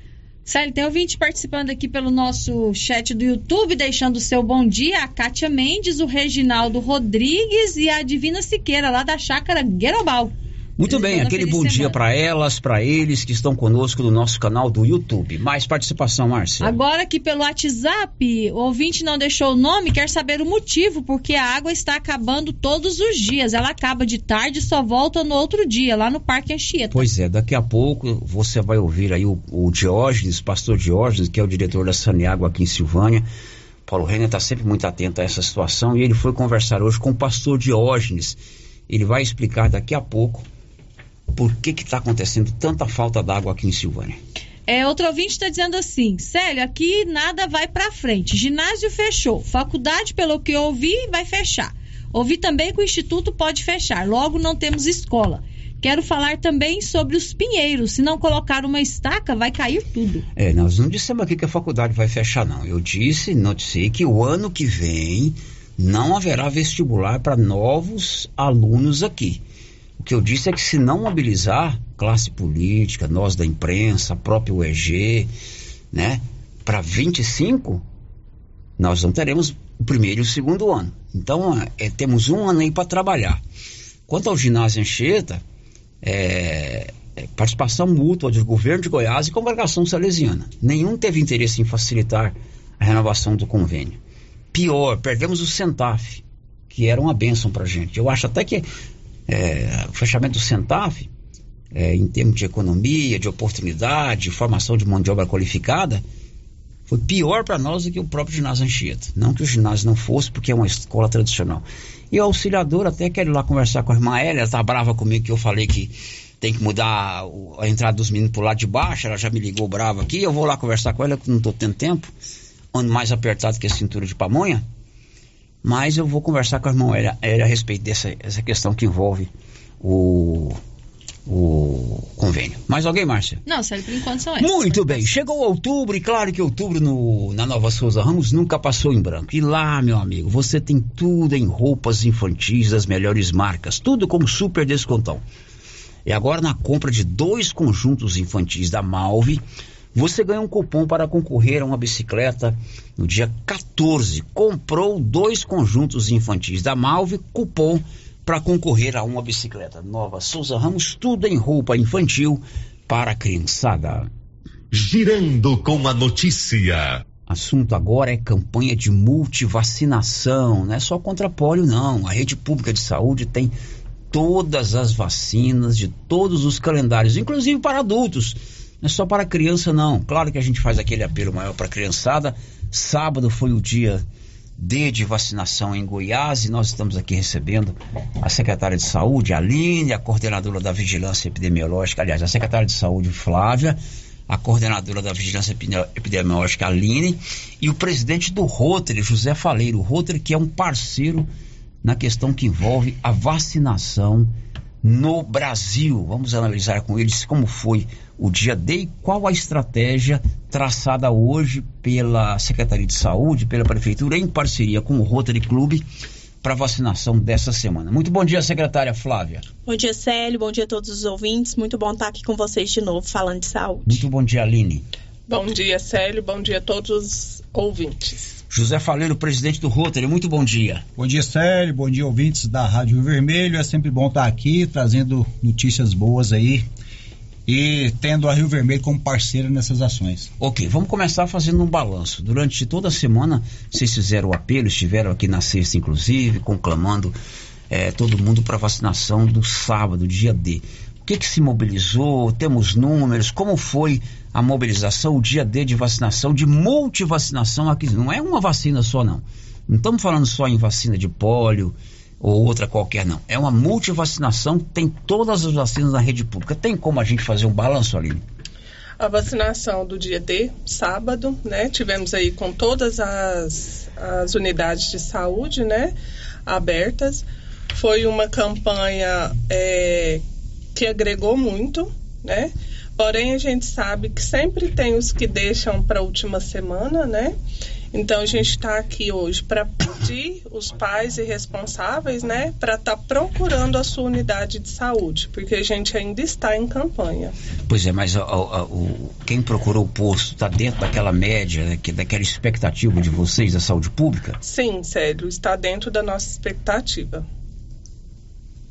Célio, tem ouvinte participando aqui pelo nosso chat do YouTube, deixando o seu bom dia. A Kátia Mendes, o Reginaldo Rodrigues e a Divina Siqueira, lá da chácara Guerobal. Muito bem, aquele bom dia para elas, para eles que estão conosco no nosso canal do YouTube. Mais participação, Márcia. Agora aqui pelo WhatsApp, o ouvinte não deixou o nome, quer saber o motivo, porque a água está acabando todos os dias. Ela acaba de tarde e só volta no outro dia, lá no Parque Anchieta. Pois é, daqui a pouco você vai ouvir aí o, o Diógenes, pastor Diógenes, que é o diretor da Saneágua aqui em Silvânia. Paulo Renner está sempre muito atento a essa situação e ele foi conversar hoje com o pastor Diógenes. Ele vai explicar daqui a pouco por que está acontecendo tanta falta d'água aqui em Silvânia. É, outro ouvinte está dizendo assim, Célio, aqui nada vai para frente. Ginásio fechou, faculdade, pelo que eu ouvi, vai fechar. Ouvi também que o instituto pode fechar, logo não temos escola. Quero falar também sobre os pinheiros. Se não colocar uma estaca, vai cair tudo. É, nós não dissemos aqui que a faculdade vai fechar, não. Eu disse, noticiei que o ano que vem não haverá vestibular para novos alunos aqui. O que eu disse é que se não mobilizar classe política, nós da imprensa, próprio UEG, né, para 25, nós não teremos o primeiro e o segundo ano. Então, é, temos um ano aí para trabalhar. Quanto ao ginásio Anchieta, é, é, participação mútua do governo de Goiás e congregação salesiana. Nenhum teve interesse em facilitar a renovação do convênio. Pior, perdemos o Centaf, que era uma bênção para gente. Eu acho até que é, o fechamento do Centaf, é, em termos de economia, de oportunidade, de formação de mão de obra qualificada, foi pior para nós do que o próprio ginásio Anchieta. Não que o ginásio não fosse, porque é uma escola tradicional. E o auxiliador até quer ir lá conversar com a irmã Elia, ela tá brava comigo que eu falei que tem que mudar a entrada dos meninos pro lado de baixo, ela já me ligou brava aqui, eu vou lá conversar com ela, que não tô tendo tempo, ando mais apertado que a cintura de pamonha, mas eu vou conversar com a irmã Elia a respeito dessa essa questão que envolve o o convênio. Mais alguém, Márcia? Não, sério, por enquanto são essas. Muito bem, chegou outubro e claro que outubro no, na Nova Souza Ramos nunca passou em branco. E lá, meu amigo, você tem tudo em roupas infantis das melhores marcas, tudo com super descontão. E agora na compra de dois conjuntos infantis da Malve, você ganha um cupom para concorrer a uma bicicleta no dia 14. Comprou dois conjuntos infantis da Malve, cupom para concorrer a uma bicicleta nova. Souza Ramos, tudo em roupa infantil para a criançada. Girando com a notícia. Assunto agora é campanha de multivacinação, não é só contra pólio não. A rede pública de saúde tem todas as vacinas de todos os calendários, inclusive para adultos. Não é só para criança não. Claro que a gente faz aquele apelo maior para a criançada. Sábado foi o dia D de vacinação em Goiás e nós estamos aqui recebendo a secretária de saúde, Aline, a coordenadora da vigilância epidemiológica, aliás, a secretária de saúde, Flávia, a coordenadora da vigilância epidemiológica, Aline, e o presidente do Rotary, José Faleiro. O Rotary que é um parceiro na questão que envolve a vacinação no Brasil. Vamos analisar com eles como foi o dia D e qual a estratégia traçada hoje pela Secretaria de Saúde, pela Prefeitura, em parceria com o Rotary Clube, para vacinação dessa semana. Muito bom dia, secretária Flávia. Bom dia, Célio. Bom dia a todos os ouvintes. Muito bom estar aqui com vocês de novo, falando de saúde. Muito bom dia, Aline. Bom dia, Célio. Bom dia a todos os ouvintes. José Faleiro, presidente do Rotary, muito bom dia. Bom dia, Célio. Bom dia, ouvintes da Rádio Rio Vermelho. É sempre bom estar aqui trazendo notícias boas aí e tendo a Rio Vermelho como parceira nessas ações. Ok, vamos começar fazendo um balanço. Durante toda a semana, vocês fizeram o apelo, estiveram aqui na sexta, inclusive, conclamando é, todo mundo para vacinação do sábado, dia D. O que, que se mobilizou? Temos números? Como foi a mobilização, o dia D de vacinação, de multivacinação aqui? Não é uma vacina só, não. Não estamos falando só em vacina de pólio, ou outra qualquer, não. É uma multivacinação, tem todas as vacinas na rede pública. Tem como a gente fazer um balanço, Aline? A vacinação do dia D, sábado, né? Tivemos aí com todas as, as unidades de saúde, né? Abertas. Foi uma campanha é, que agregou muito, né? Porém, a gente sabe que sempre tem os que deixam para a última semana, né? Então, a gente está aqui hoje para pedir os pais e responsáveis, né, para estar tá procurando a sua unidade de saúde, porque a gente ainda está em campanha. Pois é, mas a, a, o, quem procurou o posto está dentro daquela média, né, que, daquela expectativa de vocês da saúde pública? Sim, Célio, está dentro da nossa expectativa.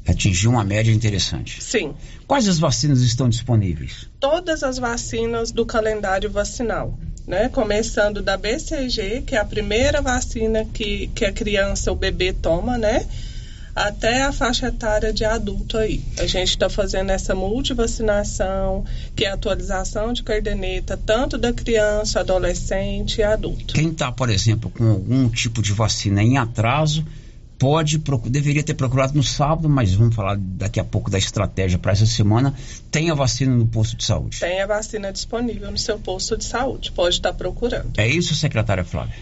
Atingiu uma média interessante. Sim. Quais as vacinas estão disponíveis? Todas as vacinas do calendário vacinal. Né? Começando da BCG, que é a primeira vacina que, que a criança, o bebê toma, né? Até a faixa etária de adulto aí. A gente está fazendo essa multivacinação, que é a atualização de caderneta, tanto da criança, adolescente e adulto. Quem está, por exemplo, com algum tipo de vacina em atraso, pode, deveria ter procurado no sábado, mas vamos falar daqui a pouco da estratégia para essa semana. Tem a vacina no posto de saúde? Tem a vacina disponível no seu posto de saúde, pode estar procurando. É isso, secretária Flávia?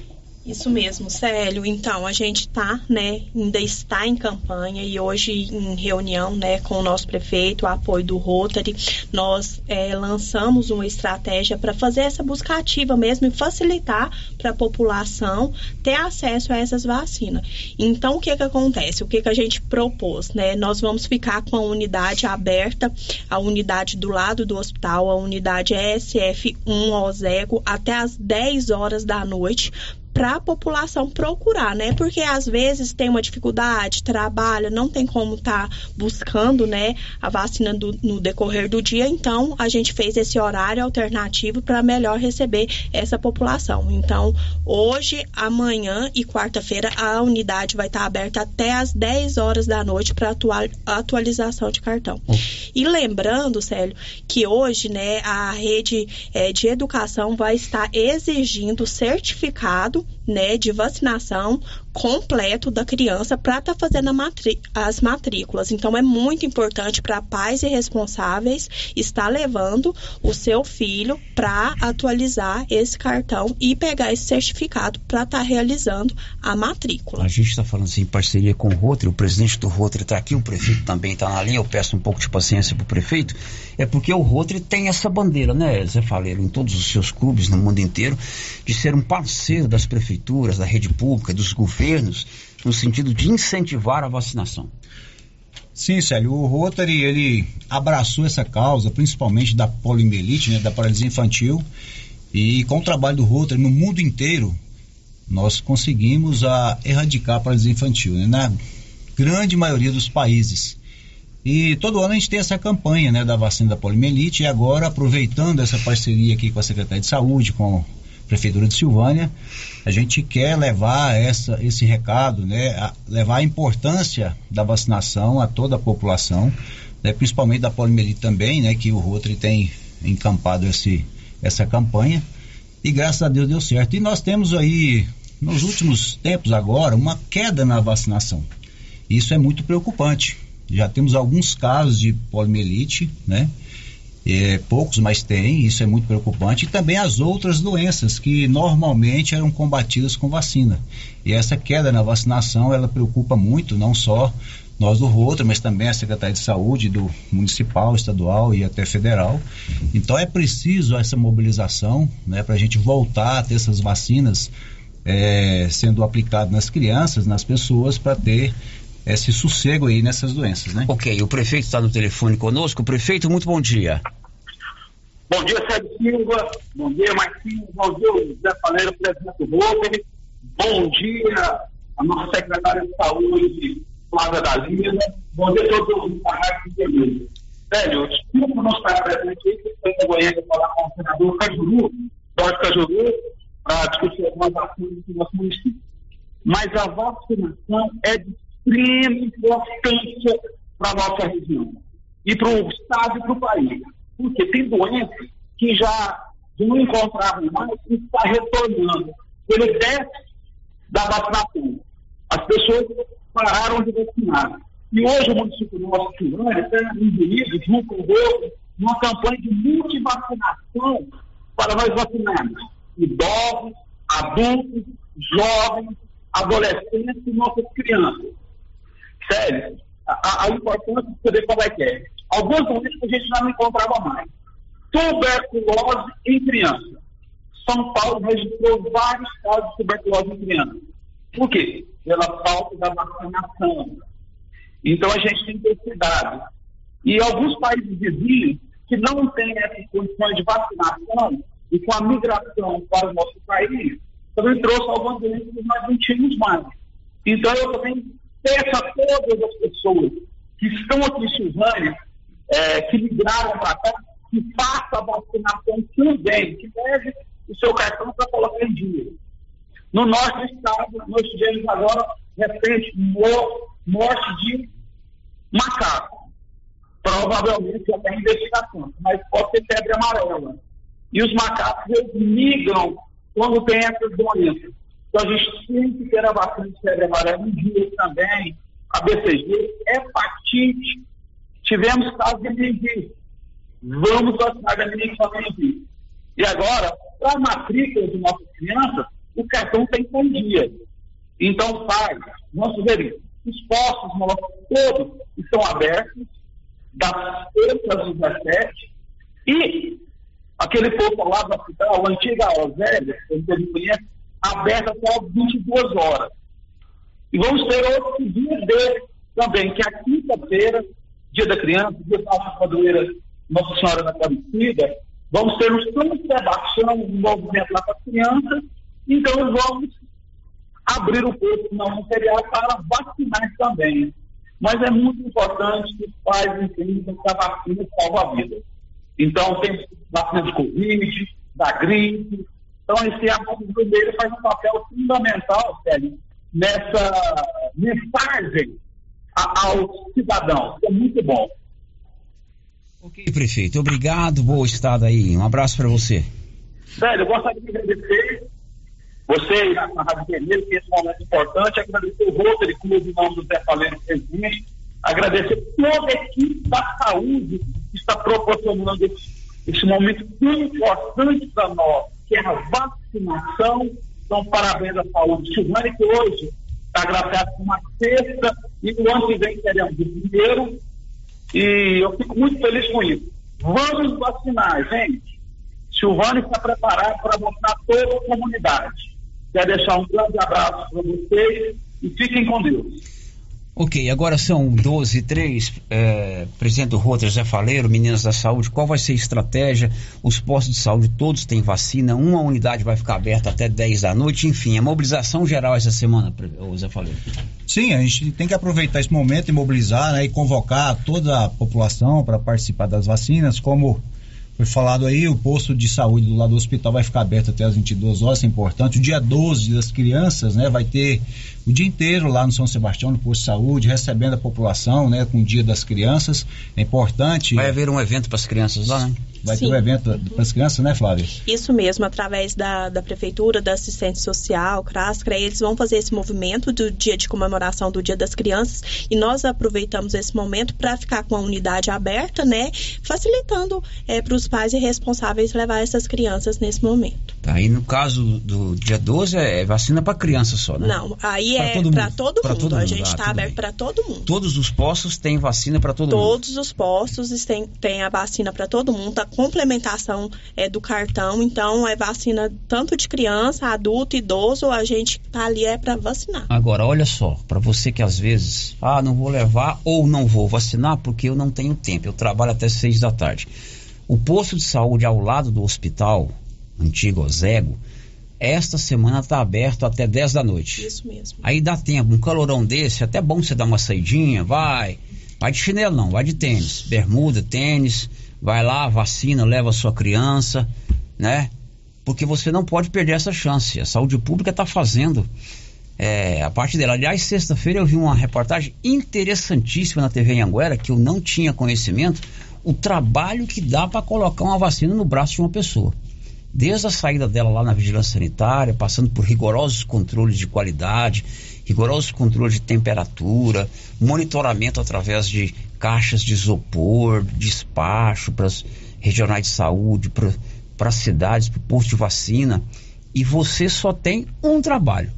Isso mesmo, Célio. Então, a gente está, né, ainda está em campanha e hoje em reunião, né, com o nosso prefeito, o apoio do Rotary, nós é, lançamos uma estratégia para fazer essa busca ativa mesmo e facilitar para a população ter acesso a essas vacinas. Então, o que que acontece? O que que a gente propôs, né? Nós vamos ficar com a unidade aberta, a unidade do lado do hospital, a unidade ESF1 Ozego, até as 10 horas da noite, para a população procurar, né? Porque às vezes tem uma dificuldade, trabalha, não tem como estar tá buscando, né, a vacina do, no decorrer do dia. Então, a gente fez esse horário alternativo para melhor receber essa população. Então, hoje, amanhã e quarta-feira a unidade vai estar tá aberta até às 10 horas da noite para atual, atualização de cartão. Hum. E lembrando, Célio, que hoje, né, a rede é, de educação vai estar exigindo certificado né, de vacinação completo da criança para estar tá fazendo as matrículas. Então é muito importante para pais e responsáveis estar levando o seu filho para atualizar esse cartão e pegar esse certificado para estar tá realizando a matrícula. A gente está falando assim em parceria com o Rotary, o presidente do Rotary está aqui, o prefeito também está na linha, eu peço um pouco de paciência para o prefeito, é porque o Rotary tem essa bandeira, né, Zé Faleiro, em todos os seus clubes no mundo inteiro, de ser um parceiro das prefeituras, da rede pública, dos governos no sentido de incentivar a vacinação. Sim, Célio, o Rotary ele abraçou essa causa, principalmente da poliomielite, né, da paralisia infantil, e com o trabalho do Rotary no mundo inteiro, nós conseguimos a erradicar a paralisia infantil, né, na grande maioria dos países. E todo ano a gente tem essa campanha né, da vacina da poliomielite, e agora, aproveitando essa parceria aqui com a Secretaria de Saúde, com Prefeitura de Silvânia, a gente quer levar essa, esse recado, né, a, levar a importância da vacinação a toda a população, né, principalmente da poliomielite também, né, que o Rotary tem encampado esse, essa campanha, e graças a Deus deu certo. E nós temos aí, nos últimos tempos agora, uma queda na vacinação. Isso é muito preocupante. Já temos alguns casos de poliomielite, né? É, poucos, mas tem, isso é muito preocupante. E também as outras doenças que normalmente eram combatidas com vacina. E essa queda na vacinação, ela preocupa muito, não só nós do Rotary, mas também a Secretaria de Saúde do municipal, estadual e até federal. Então é preciso essa mobilização né, para a gente voltar a ter essas vacinas é, sendo aplicadas nas crianças, nas pessoas, para ter esse sossego aí nessas doenças, né? Ok, o prefeito está no telefone conosco. Prefeito, muito bom dia. Bom dia, Sérgio Silva. Bom dia, Marquinhos. Bom dia, José Faleiro, presidente do Rotary. Bom dia, a nossa secretária de saúde, Flávia Dalina. Bom dia a todos os rádio de Sérgio, desculpa não estar presente aqui, estou em Goiânia falar com o senador Cajuru, Jorge Cajuru, para discutir algumas ações do nosso município. Mas a vacinação é de extrema importância para a nossa região e para o Estado e para o país. Porque tem doenças que já não encontravam mais e está retornando pelo déficit da vacinação. As pessoas pararam de vacinar. E hoje o município nosso, Silvânia, está envolvido junto com outros uma campanha de multivacinação para nós vacinarmos idosos, adultos, jovens, adolescentes e nossas crianças. Sério, a, a importância de saber qual é que é. Alguns doenças a gente já não encontrava mais. Tuberculose em criança. São Paulo registrou vários casos de tuberculose em criança. Por quê? Pela falta da vacinação. Então a gente tem que ter cuidado. E alguns países vizinhos que não têm essas condições de vacinação e com a migração para o nosso país, também trouxe algumas doenças que nós não tínhamos mais. Então eu também peço a todas as pessoas que estão aqui em Silvânia, é, que migraram para cá, que faça a vacinação também, que leve o seu cartão para colocar em dia. No nosso estado, nós tivemos agora, repente, morte de macaco. Provavelmente tem investigação, mas pode ser febre amarela. E os macacos eles migram quando tem essas doenças. Então a gente tem que ter a vacina de febre amarela em dia também, a BCG, hepatite. Tivemos casos de meningite. Vamos vacinar a meningite. E agora, para a matrícula de nossas crianças, o cartão tem com dia. Então, vamos sugerir, os postos nossos todos estão abertos, das 8 às 17, e aquele posto lá do hospital, a antiga Osélia, que você conhece, aberta até às 22 horas. E vamos ter outros dias dele também, que é a quinta-feira, dia da criança, dia da padroeira Nossa Senhora da Aparecida, vamos ter o São Sebastião, um movimento lá para as crianças, então vamos abrir o posto não material para vacinar também. Mas é muito importante que os pais entendam que a vacina salva a vida. Então, tem vacina de Covid, da gripe. Então, esse apoio vermelho faz um papel fundamental, Sérgio, nessa mensagem ao cidadão. É muito bom. Ok, prefeito. Obrigado. Boa estado aí. Um abraço para você. Sério, eu gostaria de agradecer você, na Rádio Vermelho, que esse momento importante, agradecer o Rotary Clube, em nome do Zé Faleiro presidente, agradecer toda a equipe da saúde que está proporcionando esse, esse momento tão importante para nós, que é a vacinação. Então, parabéns à saúde. Silvânia, que hoje está agraciado com uma sexta e no ano que vem teremos o primeiro. E eu fico muito feliz com isso. Vamos vacinar, gente. Silvânia está preparado para vacinar toda a comunidade. Quero deixar um grande abraço para vocês e fiquem com Deus. Ok, agora são 12 e 3. É, presidente Rotter, Zé Faleiro, Meninas da Saúde, qual vai ser a estratégia? Os postos de saúde todos têm vacina, uma unidade vai ficar aberta até 10 da noite, enfim, a mobilização geral essa semana, Zé Faleiro. Sim, a gente tem que aproveitar esse momento e mobilizar né, e convocar toda a população para participar das vacinas, como foi falado aí, o posto de saúde do lado do hospital vai ficar aberto até as 22 horas, é importante. O dia 12 das crianças, né, vai ter o dia inteiro lá no São Sebastião, no posto de saúde, recebendo a população, né, com o dia das crianças. É importante. Vai haver um evento para as crianças lá, né? Vai Sim. ter um evento para as crianças, né, Flávia? Isso mesmo, através da, da Prefeitura, da Assistência Social, CRASCRA, eles vão fazer esse movimento do dia de comemoração do Dia das Crianças e nós aproveitamos esse momento para ficar com a unidade aberta, né, facilitando é, para os pais e responsáveis levar essas crianças nesse momento. Tá, e no caso do dia 12 é vacina para criança só, né? Não, aí pra é para todo, todo, mundo. A gente está ah, aberto para todo mundo. Todos os postos têm vacina para todo Todos mundo? Todos os postos têm, têm a vacina para todo mundo, a complementação é do cartão, então é vacina tanto de criança, adulto, idoso, a gente tá ali é para vacinar. Agora, olha só, para você que às vezes, ah, não vou levar ou não vou vacinar porque eu não tenho tempo, eu trabalho até seis da tarde. O posto de saúde ao lado do hospital, antigo Ozego, esta semana está aberto até 10 da noite. Isso mesmo. Aí dá tempo, um calorão desse, até bom você dar uma saidinha, vai. Vai de chinelo não, vai de tênis. Bermuda, tênis, vai lá, vacina, leva a sua criança, né? Porque você não pode perder essa chance. A saúde pública está fazendo é, a parte dela. Aliás, sexta-feira eu vi uma reportagem interessantíssima na TV Anguera, que eu não tinha conhecimento, o trabalho que dá para colocar uma vacina no braço de uma pessoa. Desde a saída dela lá na vigilância sanitária, passando por rigorosos controles de qualidade, rigorosos controles de temperatura, monitoramento através de caixas de isopor, despacho para as regionais de saúde, para as cidades, para o posto de vacina. E você só tem um trabalho: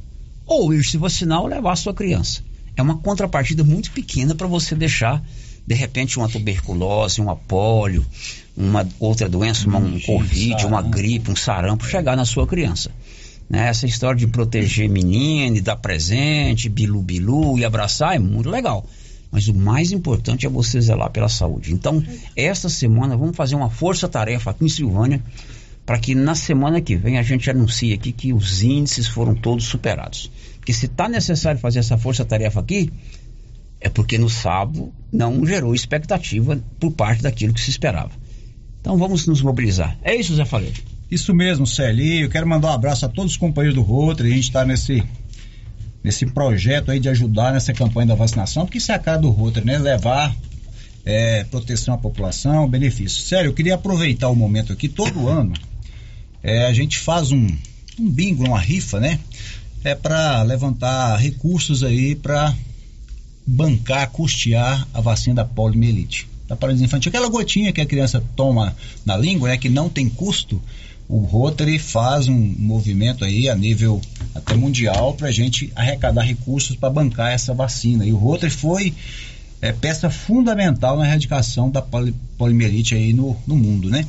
ou ir se vacinar ou levar a sua criança. É uma contrapartida muito pequena para você deixar, de repente, uma tuberculose, uma polio, uma outra doença, uma, um Covid, uma gripe, um sarampo chegar na sua criança. Né? Essa história de proteger menino, e dar presente, bilu-bilu e abraçar é muito legal. Mas o mais importante é você zelar pela saúde. Então, esta semana vamos fazer uma força-tarefa aqui em Silvânia para que na semana que vem a gente anuncie aqui que os índices foram todos superados. Porque se está necessário fazer essa força-tarefa aqui, é porque no sábado não gerou expectativa por parte daquilo que se esperava. Então vamos nos mobilizar. É isso, Zé Faleiro. Isso mesmo, Celi. Eu quero mandar um abraço a todos os companheiros do Rotary. A gente está nesse, nesse projeto aí de ajudar nessa campanha da vacinação, porque isso é a cara do Rotary, né? Levar é, proteção à população, benefício. Sério, eu queria aproveitar o momento aqui, todo ano, é, a gente faz um, um bingo, uma rifa, né? É para levantar recursos aí para bancar, custear a vacina da poliomielite, da paralisia infantil. Aquela gotinha que a criança toma na língua, né? Que não tem custo. O Rotary faz um movimento aí a nível até mundial para a gente arrecadar recursos para bancar essa vacina. E o Rotary foi é, peça fundamental na erradicação da poli, aí no, no mundo, né?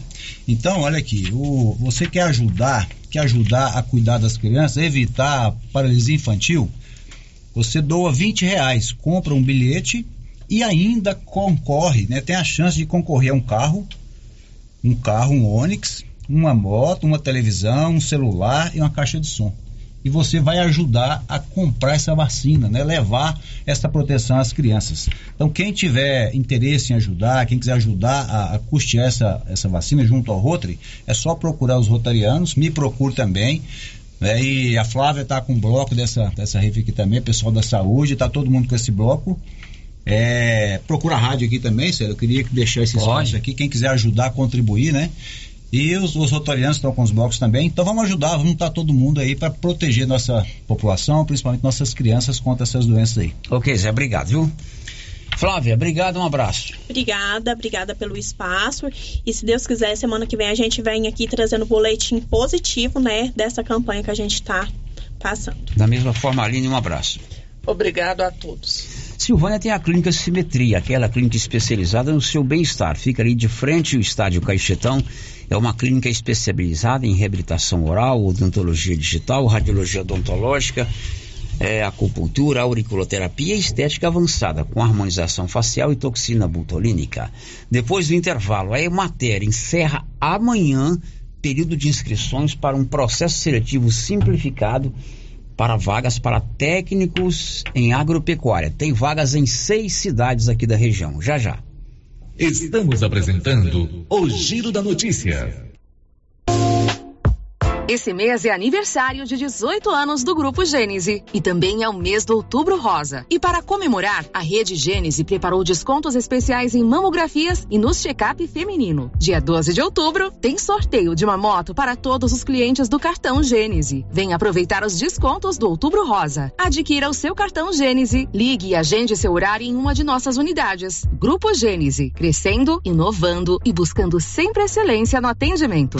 Então, olha aqui, o, você quer ajudar, quer ajudar a cuidar das crianças, evitar a paralisia infantil, você doa 20 reais, compra um bilhete e ainda concorre, né? Tem a chance de concorrer a um carro, um carro, um Onix, uma moto, uma televisão, um celular e uma caixa de som e você vai ajudar a comprar essa vacina, né? Levar essa proteção às crianças. Então, quem tiver interesse em ajudar, quem quiser ajudar a, a custear essa, essa vacina junto ao Rotary, é só procurar os rotarianos, me procure também. Né? E a Flávia está com um bloco dessa, dessa rede aqui também, pessoal da saúde, está todo mundo com esse bloco. É, procura a rádio aqui também, sério. Eu queria deixar esse Pode. espaço aqui. Quem quiser ajudar, contribuir, né? E os, os rotarianos estão com os blocos também. Então vamos ajudar, vamos estar todo mundo aí para proteger nossa população, principalmente nossas crianças contra essas doenças aí. Ok, Zé, obrigado, viu? Flávia, obrigado, um abraço. Obrigada, obrigada pelo espaço. E se Deus quiser, semana que vem a gente vem aqui trazendo boletim positivo, né, dessa campanha que a gente está passando. Da mesma forma, Aline, um abraço. Obrigado a todos. Silvânia tem a clínica Simetria, aquela clínica especializada no seu bem-estar. Fica ali de frente ao estádio Caixetão é uma clínica especializada em reabilitação oral, odontologia digital, radiologia odontológica, é, acupuntura, auriculoterapia e estética avançada, com harmonização facial e toxina butolínica. Depois do intervalo, a Emater encerra amanhã período de inscrições para um processo seletivo simplificado para vagas para técnicos em agropecuária. Tem vagas em seis cidades aqui da região. Já já. Estamos apresentando o Giro da Notícia. Esse mês é aniversário de 18 anos do Grupo Gênese e também é o mês do Outubro Rosa. E para comemorar, a Rede Gênese preparou descontos especiais em mamografias e nos check-up feminino. Dia 12 de outubro tem sorteio de uma moto para todos os clientes do cartão Gênese. Venha aproveitar os descontos do Outubro Rosa. Adquira o seu cartão Gênese, ligue e agende seu horário em uma de nossas unidades. Grupo Gênese, crescendo, inovando e buscando sempre excelência no atendimento.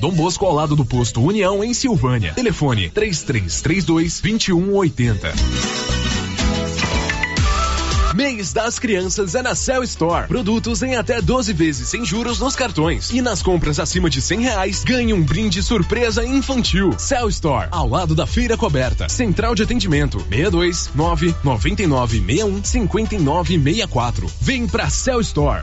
Dom Bosco ao lado do posto União em Silvânia. Telefone 3332 2180. Mês das Crianças é na Cell Store. Produtos em até 12 vezes sem juros nos cartões. E nas compras acima de 100 reais, ganhe um brinde surpresa infantil. Cell Store, ao lado da feira coberta. Central de atendimento, 62 9 99 61 59 64. Vem pra Cell Store.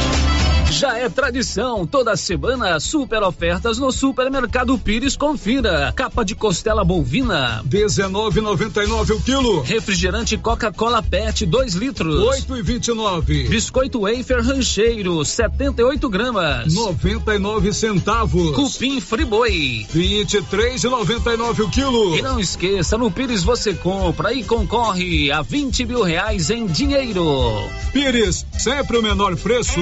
Já é tradição, toda semana super ofertas no Supermercado Pires. Confira. Capa de costela bovina, 19,99 o quilo. Refrigerante Coca-Cola PET, 2 litros, 8,29. Biscoito Wafer Rancheiro, 78 gramas, 99 centavos. Cupim Friboi, 23,99 o quilo. E não esqueça, no Pires você compra e concorre a 20 mil reais em dinheiro. Pires, sempre o menor preço.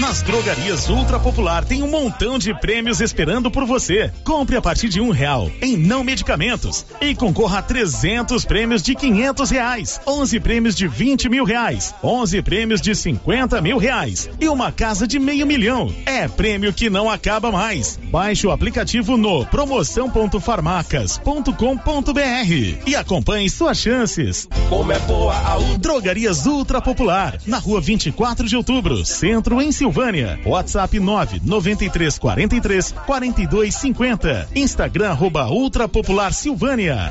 Nas drogarias Ultra Popular tem um montão de prêmios esperando por você. Compre a partir de um real em não medicamentos e concorra a 300 prêmios de 500 reais, 11 prêmios de 20 mil reais, 11 prêmios de 50 mil reais e uma casa de meio milhão. É prêmio que não acaba mais. Baixe o aplicativo no promoção.farmacas.com.br e acompanhe suas chances. Como é boa a. Drogarias Ultra Popular, na rua 24 de outubro, centro em Silvânia. WhatsApp 993 43 42 50. Instagram arroba Ultra Popular Silvânia.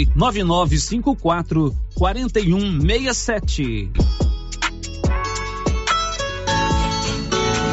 99954 4167.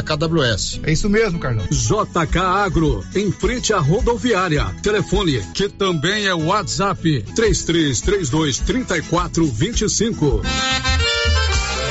KWS. É isso mesmo, Carlão. JK Agro, em frente à rodoviária. Telefone, que também é WhatsApp, 3332 3425.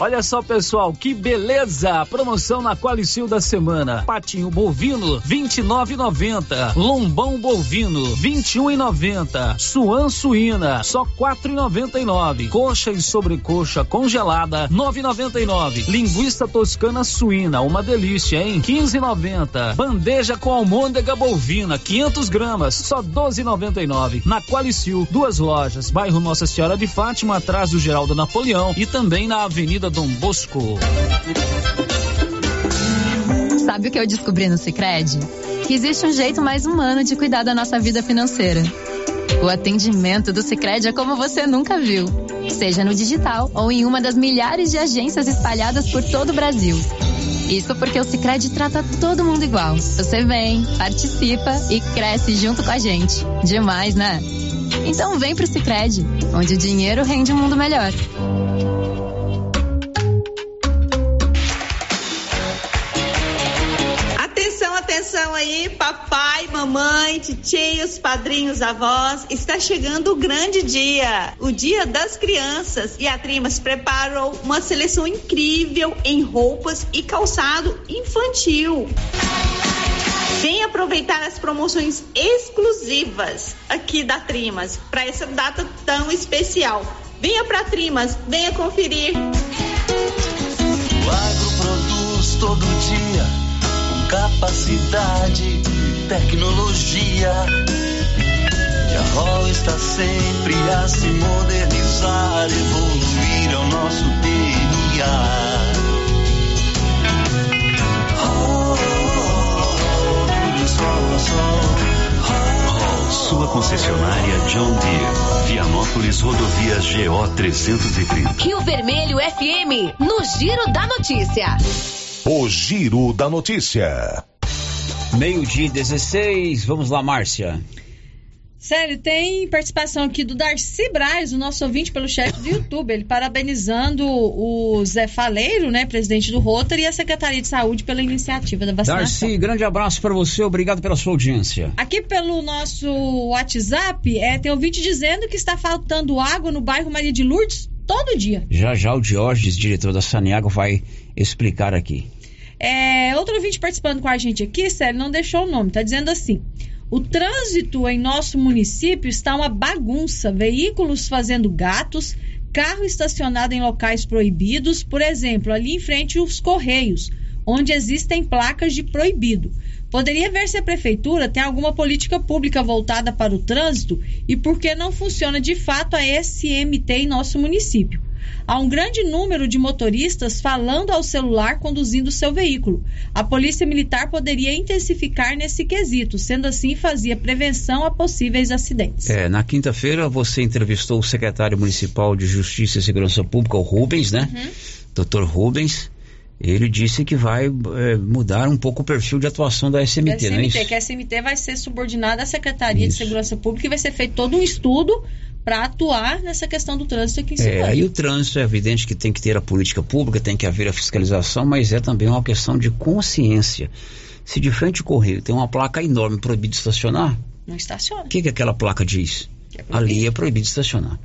Olha só, pessoal, que beleza! Promoção na Qualicil da semana. Patinho bovino, 29,90. Lombão bovino, 21,90. Suan suína, só 4,99. Coxa e sobrecoxa congelada, 9,99. Linguiça toscana suína, uma delícia, hein? 15,90. Bandeja com almôndega bovina, 500 gramas, só 12,99. Na Qualicil, duas lojas, bairro Nossa Senhora de Fátima, atrás do Geraldo Napoleão e também na Avenida Dom Bosco. Sabe o que eu descobri no Sicredi? Que existe um jeito mais humano de cuidar da nossa vida financeira. O atendimento do Sicredi é como você nunca viu, seja no digital ou em uma das milhares de agências espalhadas por todo o Brasil. Isso porque o Sicredi trata todo mundo igual. Você vem, participa e cresce junto com a gente. Demais, né? Então vem pro Sicredi, onde o dinheiro rende um mundo melhor. Aí, papai, mamãe, titios, padrinhos, avós. Está chegando o grande dia, o Dia das Crianças. E a Trimas preparou uma seleção incrível em roupas e calçado infantil. Vem aproveitar as promoções exclusivas aqui da Trimas para essa data tão especial. Venha para Trimas, venha conferir. O agro produz todo capacidade tecnologia. E a ROL está sempre a se modernizar, evoluir ao nosso DNA. Sua concessionária John Deere. Vianópolis Rodovias GO 330. Rio Vermelho FM, no Giro da Notícia. O Giro da Notícia. Meio-dia e 16, vamos lá, Márcia. Sério, tem participação aqui do Darcy Braz, o nosso ouvinte pelo chat do YouTube, ele parabenizando o Zé Faleiro, né, presidente do Rotary, e a Secretaria de Saúde pela iniciativa da vacinação. Darcy, grande abraço para você, obrigado pela sua audiência. Aqui pelo nosso WhatsApp, é, tem ouvinte dizendo que está faltando água no bairro Maria de Lourdes todo dia. Já já o Diógenes, diretor da Saniago, vai explicar aqui. É, outro ouvinte participando com a gente aqui, sério, não deixou o nome, tá dizendo assim. O trânsito em nosso município está uma bagunça. Veículos fazendo gatos, carro estacionado em locais proibidos, por exemplo, ali em frente os Correios, onde existem placas de proibido. Poderia ver se a prefeitura tem alguma política pública voltada para o trânsito e por que não funciona de fato a SMT em nosso município. Há um grande número de motoristas falando ao celular conduzindo seu veículo. A Polícia Militar poderia intensificar nesse quesito, sendo assim fazia prevenção a possíveis acidentes. É, na quinta-feira você entrevistou o secretário municipal de Justiça e Segurança Pública, o Rubens, né? Uhum. Doutor Rubens. Ele disse que vai é, mudar um pouco o perfil de atuação da SMT, Da não é isso? SMT, que a SMT vai ser subordinada à Secretaria de Segurança Pública e vai ser feito todo um estudo para atuar nessa questão do trânsito aqui em É, Silvânia. e o trânsito é evidente que tem que ter a política pública, tem que haver a fiscalização, mas é também uma questão de consciência. Se de frente ao correio tem uma placa enorme proibido de estacionar, Não estaciona. o que, que aquela placa diz? Ali é proibido estacionar.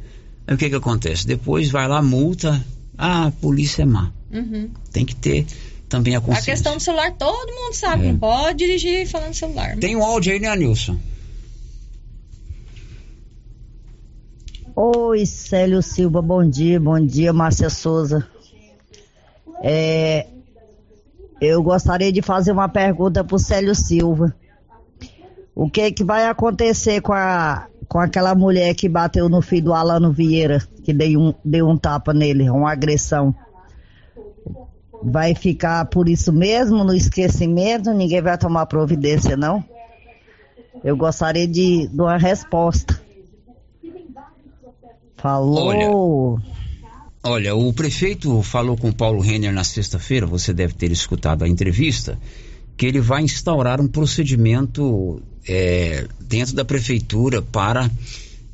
Aí o que, que acontece? Depois vai lá, multa. Ah, a polícia é má. Uhum. Tem que ter também a A consciência. questão do celular, todo mundo sabe, É. não pode dirigir falando celular. Tem um áudio aí, né, Nilson? Oi, Célio Silva, bom dia, bom dia, Márcia Souza. É, eu gostaria de fazer uma pergunta para o Célio Silva. O que que vai acontecer com, a, com aquela mulher que bateu no filho do Alano Vieira, que deu um, deu um tapa nele, uma agressão? Vai ficar por isso mesmo, no esquecimento? Ninguém vai tomar providência, não? Eu gostaria de, de uma resposta. Falou. Olha, o prefeito falou com o Paulo Renner na sexta-feira, você deve ter escutado a entrevista, que ele vai instaurar um procedimento é, dentro da prefeitura para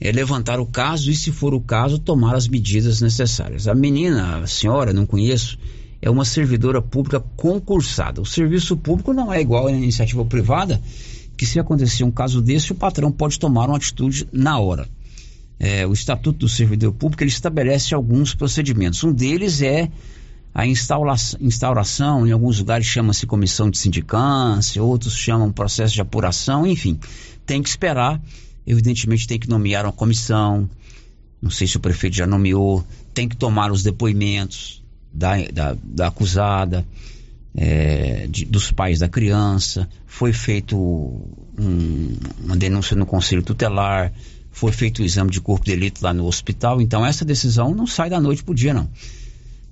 é, levantar o caso e, se for o caso, tomar as medidas necessárias. A menina, a senhora, não conheço, é uma servidora pública concursada. O serviço público não é igual à iniciativa privada, que se acontecer um caso desse, o patrão pode tomar uma atitude na hora. É, o Estatuto do Servidor Público ele estabelece alguns procedimentos. Um deles é, A instaura instauração, em alguns lugares chama-se comissão de sindicância, outros chamam processo de apuração, enfim, tem que esperar. Evidentemente tem que nomear uma comissão, não sei se o prefeito já nomeou, tem que tomar os depoimentos da, da, da acusada, é, de, dos pais da criança, foi feito um, uma denúncia no conselho tutelar, foi feito o exame de corpo de delito lá no hospital, então essa decisão não sai da noite para o dia, não.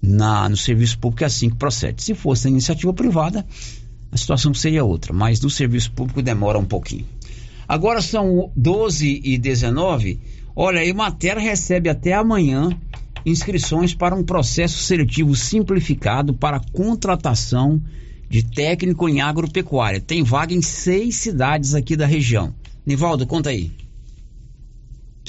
Na, no serviço público é assim que procede. Se fosse na iniciativa privada, a situação seria outra, mas no serviço público demora um pouquinho. Agora são 12 e 19. Olha, a Emater recebe até amanhã inscrições para um processo seletivo simplificado para contratação de técnico em agropecuária. Tem vaga em seis cidades aqui da região. Nivaldo, conta aí.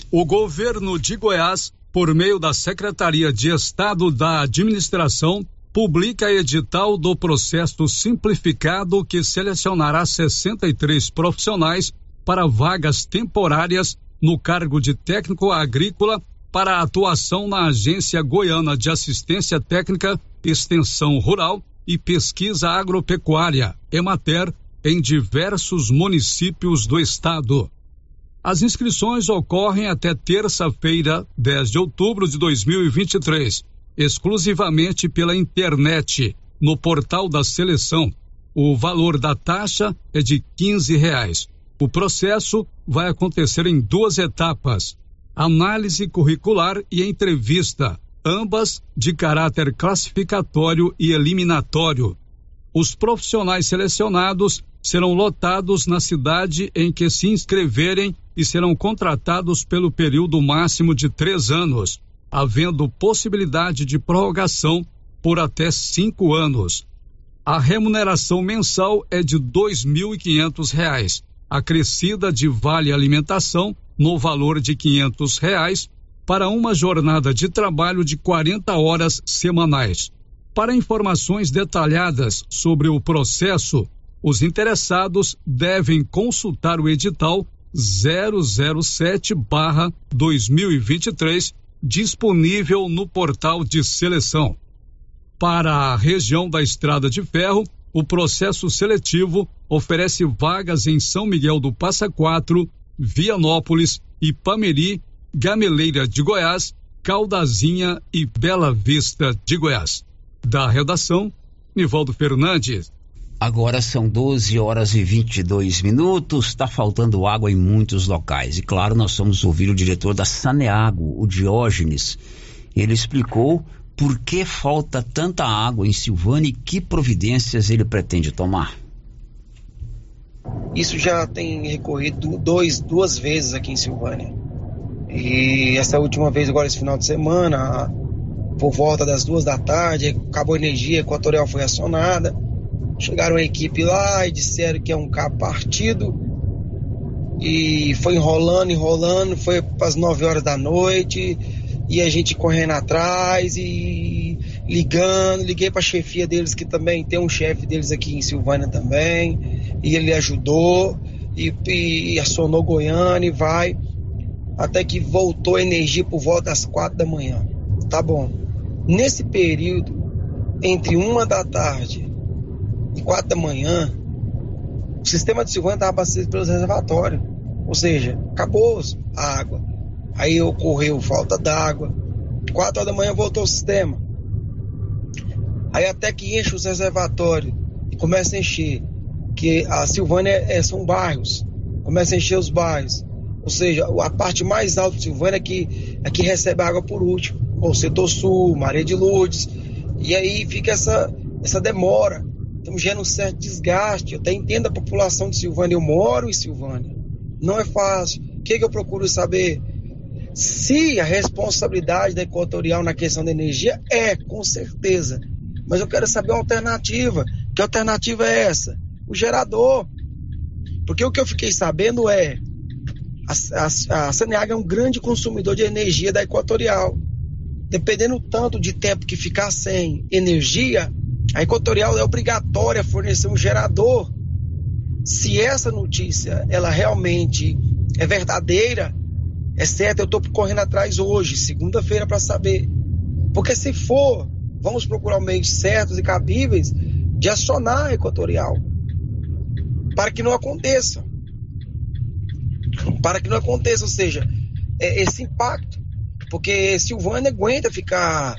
O governo de Goiás, por meio da Secretaria de Estado da Administração, publica edital do processo simplificado que selecionará 63 profissionais para vagas temporárias no cargo de técnico agrícola para atuação na Agência Goiana de Assistência Técnica, Extensão Rural e Pesquisa Agropecuária, EMATER, em diversos municípios do estado. As inscrições ocorrem até terça-feira, 10 de outubro de 2023, exclusivamente pela internet, no portal da seleção. O valor da taxa é de 15 reais. O processo vai acontecer em duas etapas: análise curricular e entrevista, ambas de caráter classificatório e eliminatório. Os profissionais selecionados serão lotados na cidade em que se inscreverem e serão contratados pelo período máximo de três anos, havendo possibilidade de prorrogação por até cinco anos. A remuneração mensal é de R$ 2.500, acrescida de vale alimentação no valor de 500 reais para uma jornada de trabalho de 40 horas semanais. Para informações detalhadas sobre o processo, os interessados devem consultar o edital 007/2023 disponível no portal de seleção. Para a região da Estrada de Ferro, o processo seletivo oferece vagas em São Miguel do Passa Quatro, Vianópolis, Ipameri, Gameleira de Goiás, Caldazinha e Bela Vista de Goiás. Da redação, Nivaldo Fernandes. Agora são 12 horas e 22 minutos, está faltando água em muitos locais. E claro, nós vamos ouvir o diretor da Saneago, o Diógenes. Ele explicou por que falta tanta água em Silvânia e que providências ele pretende tomar. Isso já tem recorrido dois, duas vezes aqui em Silvânia. E essa última vez, agora esse final de semana, por volta das duas da tarde, acabou a energia, a Equatorial foi acionada Chegaram a equipe lá e disseram que é um cabo partido. E foi enrolando, enrolando, foi para as 9 horas da noite. E a gente correndo atrás e ligando. Liguei para a chefia deles, que também tem um chefe deles aqui em Silvânia também. E ele ajudou e, e acionou Goiânia e vai. Até que voltou a energia por volta das quatro da manhã. Tá bom. Nesse período, entre uma da tarde quatro da manhã, o sistema de Silvânia estava abastecido pelos reservatórios. Ou seja, acabou a água. Aí ocorreu falta d'água. Quatro horas da manhã voltou o sistema. Aí até que enche os reservatórios e começa a encher. Que a Silvânia é, são bairros. Começa a encher os bairros. Ou seja, a parte mais alta de Silvânia é que, é que recebe água por último. O setor sul, Maria de Lourdes. E aí fica essa, essa demora estamos gerando um certo desgaste. Eu até entendo a população de Silvânia, eu moro em Silvânia. Não é fácil. O que, que eu procuro saber? Se a responsabilidade da Equatorial na questão da energia é, com certeza. Mas eu quero saber uma alternativa. Que alternativa é essa? O gerador. Porque o que eu fiquei sabendo é a, a, a é um grande consumidor de energia da Equatorial. Dependendo tanto de tempo que ficar sem energia, a Equatorial é obrigatória fornecer um gerador. Se essa notícia ela realmente é verdadeira, é certo, eu estou correndo atrás hoje, segunda-feira, para saber. Porque se for vamos procurar meios certos e cabíveis de acionar a Equatorial para que não aconteça. Para que não aconteça, ou seja, é, esse impacto. Porque Silvânia aguenta ficar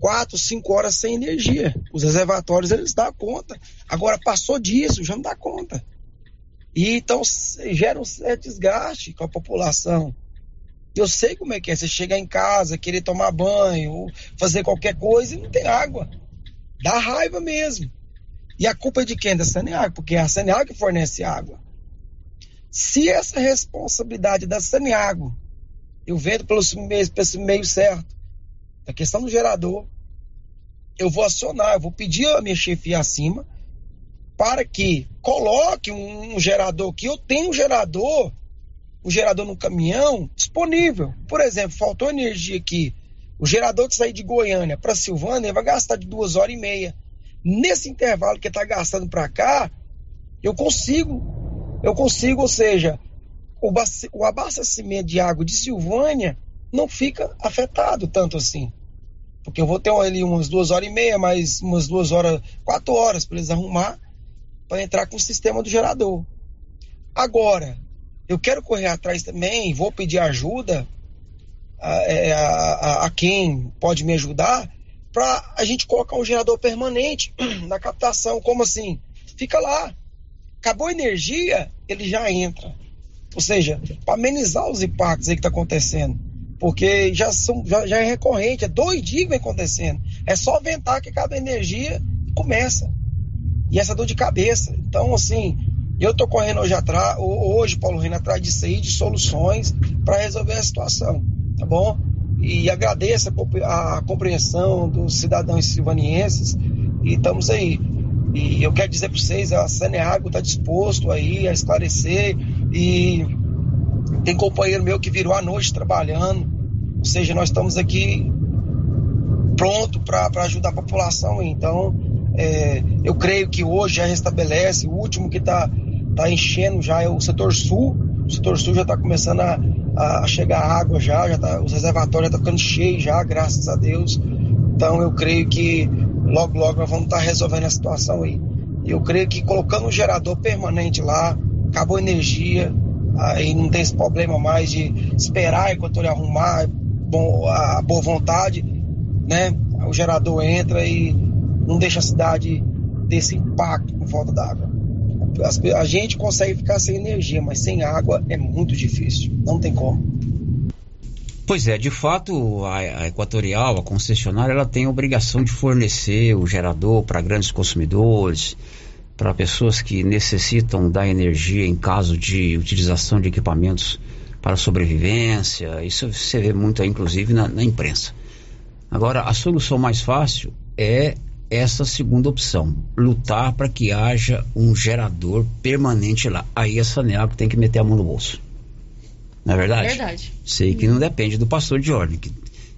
quatro, cinco horas sem energia. Os reservatórios eles dão conta. Agora passou disso, já não dá conta. E então gera um certo desgaste com a população. Eu sei como é que é. Você chegar em casa, querer tomar banho, fazer qualquer coisa e não tem água. Dá raiva mesmo. E a culpa é de quem? Da Saneago, porque é a Saneago que fornece água. Se essa responsabilidade da Saneago, eu vendo pelos meios, pelo meio certo, a questão do gerador, eu vou acionar, eu vou pedir a minha chefia acima para que coloque um, um gerador que eu tenho um gerador, um gerador no caminhão disponível. Por exemplo, faltou energia aqui. O gerador que sair de Goiânia para Silvânia vai gastar de duas horas e meia. Nesse intervalo que está gastando para cá, eu consigo eu consigo, ou seja, o, o abastecimento de água de Silvânia não fica afetado tanto assim. Porque eu vou ter ali umas duas horas e meia, mais umas duas horas, quatro horas para eles arrumar para entrar com o sistema do gerador. Agora, eu quero correr atrás também, vou pedir ajuda a, é, a, a, a quem pode me ajudar para a gente colocar um gerador permanente na captação. Como assim? Fica lá, Acabou a energia, ele já entra. Ou seja, para amenizar os impactos aí que está acontecendo. Porque já, são, já, já, é recorrente, é dois dias que vem acontecendo. É só ventar que acaba a energia e começa. E essa dor de cabeça. Então, assim, eu estou correndo hoje atrás, hoje, Paulo Reino, atrás disso aí, de soluções para resolver a situação. Tá bom? E agradeço a, a compreensão dos cidadãos silvanienses. E estamos aí e eu quero dizer para vocês, a Saneago está disposto aí a esclarecer e tem companheiro meu que virou à noite trabalhando. Ou seja, nós estamos aqui pronto para ajudar a população. Então, é, eu creio que hoje já restabelece. O último que está tá enchendo já é o setor sul. O setor sul já está começando a, a, chegar água já, já tá, os reservatórios já estão ficando cheios já, graças a Deus. Então eu creio que logo, logo nós vamos estar resolvendo a situação aí. Eu creio que colocando um gerador permanente lá, acabou a energia, aí não tem esse problema mais de esperar a Equatorial arrumar a boa vontade, né? O gerador entra e não deixa a cidade desse impacto com falta d'água. A gente consegue ficar sem energia, mas sem água é muito difícil, não tem como. Pois é, de fato, a, a, Equatorial, a concessionária, ela tem a obrigação de fornecer o gerador para grandes consumidores, para pessoas que necessitam da energia em caso de utilização de equipamentos para sobrevivência. Isso você vê muito inclusive, na, na imprensa. Agora, a solução mais fácil é essa segunda opção, lutar para que haja um gerador permanente lá. Aí a Saneago tem que meter a mão no bolso. Não é verdade? Verdade. Sei que não depende do pastor de ordem, que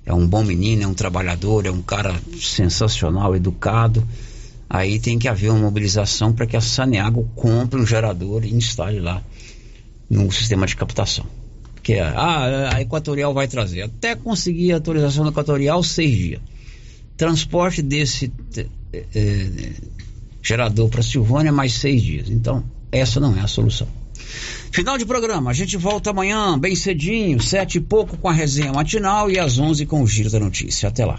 é um bom menino, é um trabalhador, é um cara sensacional, educado. Aí tem que haver uma mobilização para que a Saneago compre um gerador e instale lá no sistema de captação. Porque ah, a Equatorial vai trazer. Até conseguir a autorização da Equatorial, seis dias. Transporte desse é, gerador para Silvânia, mais seis dias. Então, essa não é a solução. Final de programa, a gente volta amanhã, bem cedinho, sete e pouco com a resenha matinal e às onze com o Giro da Notícia. Até lá.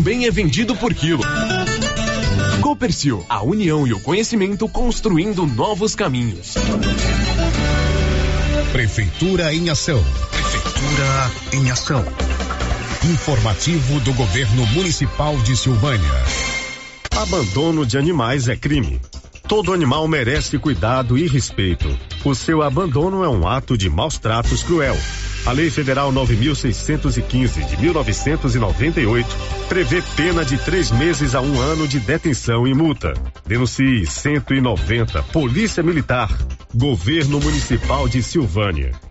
também é vendido por quilo. Copercil, a união e o conhecimento construindo novos caminhos. Prefeitura em ação. Prefeitura em ação. Informativo do Governo Municipal de Silvânia. Abandono de animais é crime. Todo animal merece cuidado e respeito. O seu abandono é um ato de maus tratos cruel. A Lei Federal 9.615 de 1998 prevê pena de três meses a um ano de detenção e multa. Denuncie 190 Polícia Militar, Governo Municipal de Silvânia.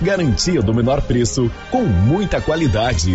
garantia do menor preço com muita qualidade.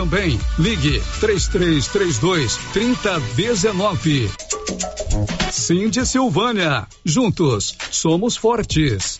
também. Ligue 3332 3019. Cindy Silvânia. Juntos somos fortes.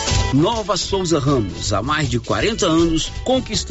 Nova Souza Ramos, há mais de 40 anos, conquistando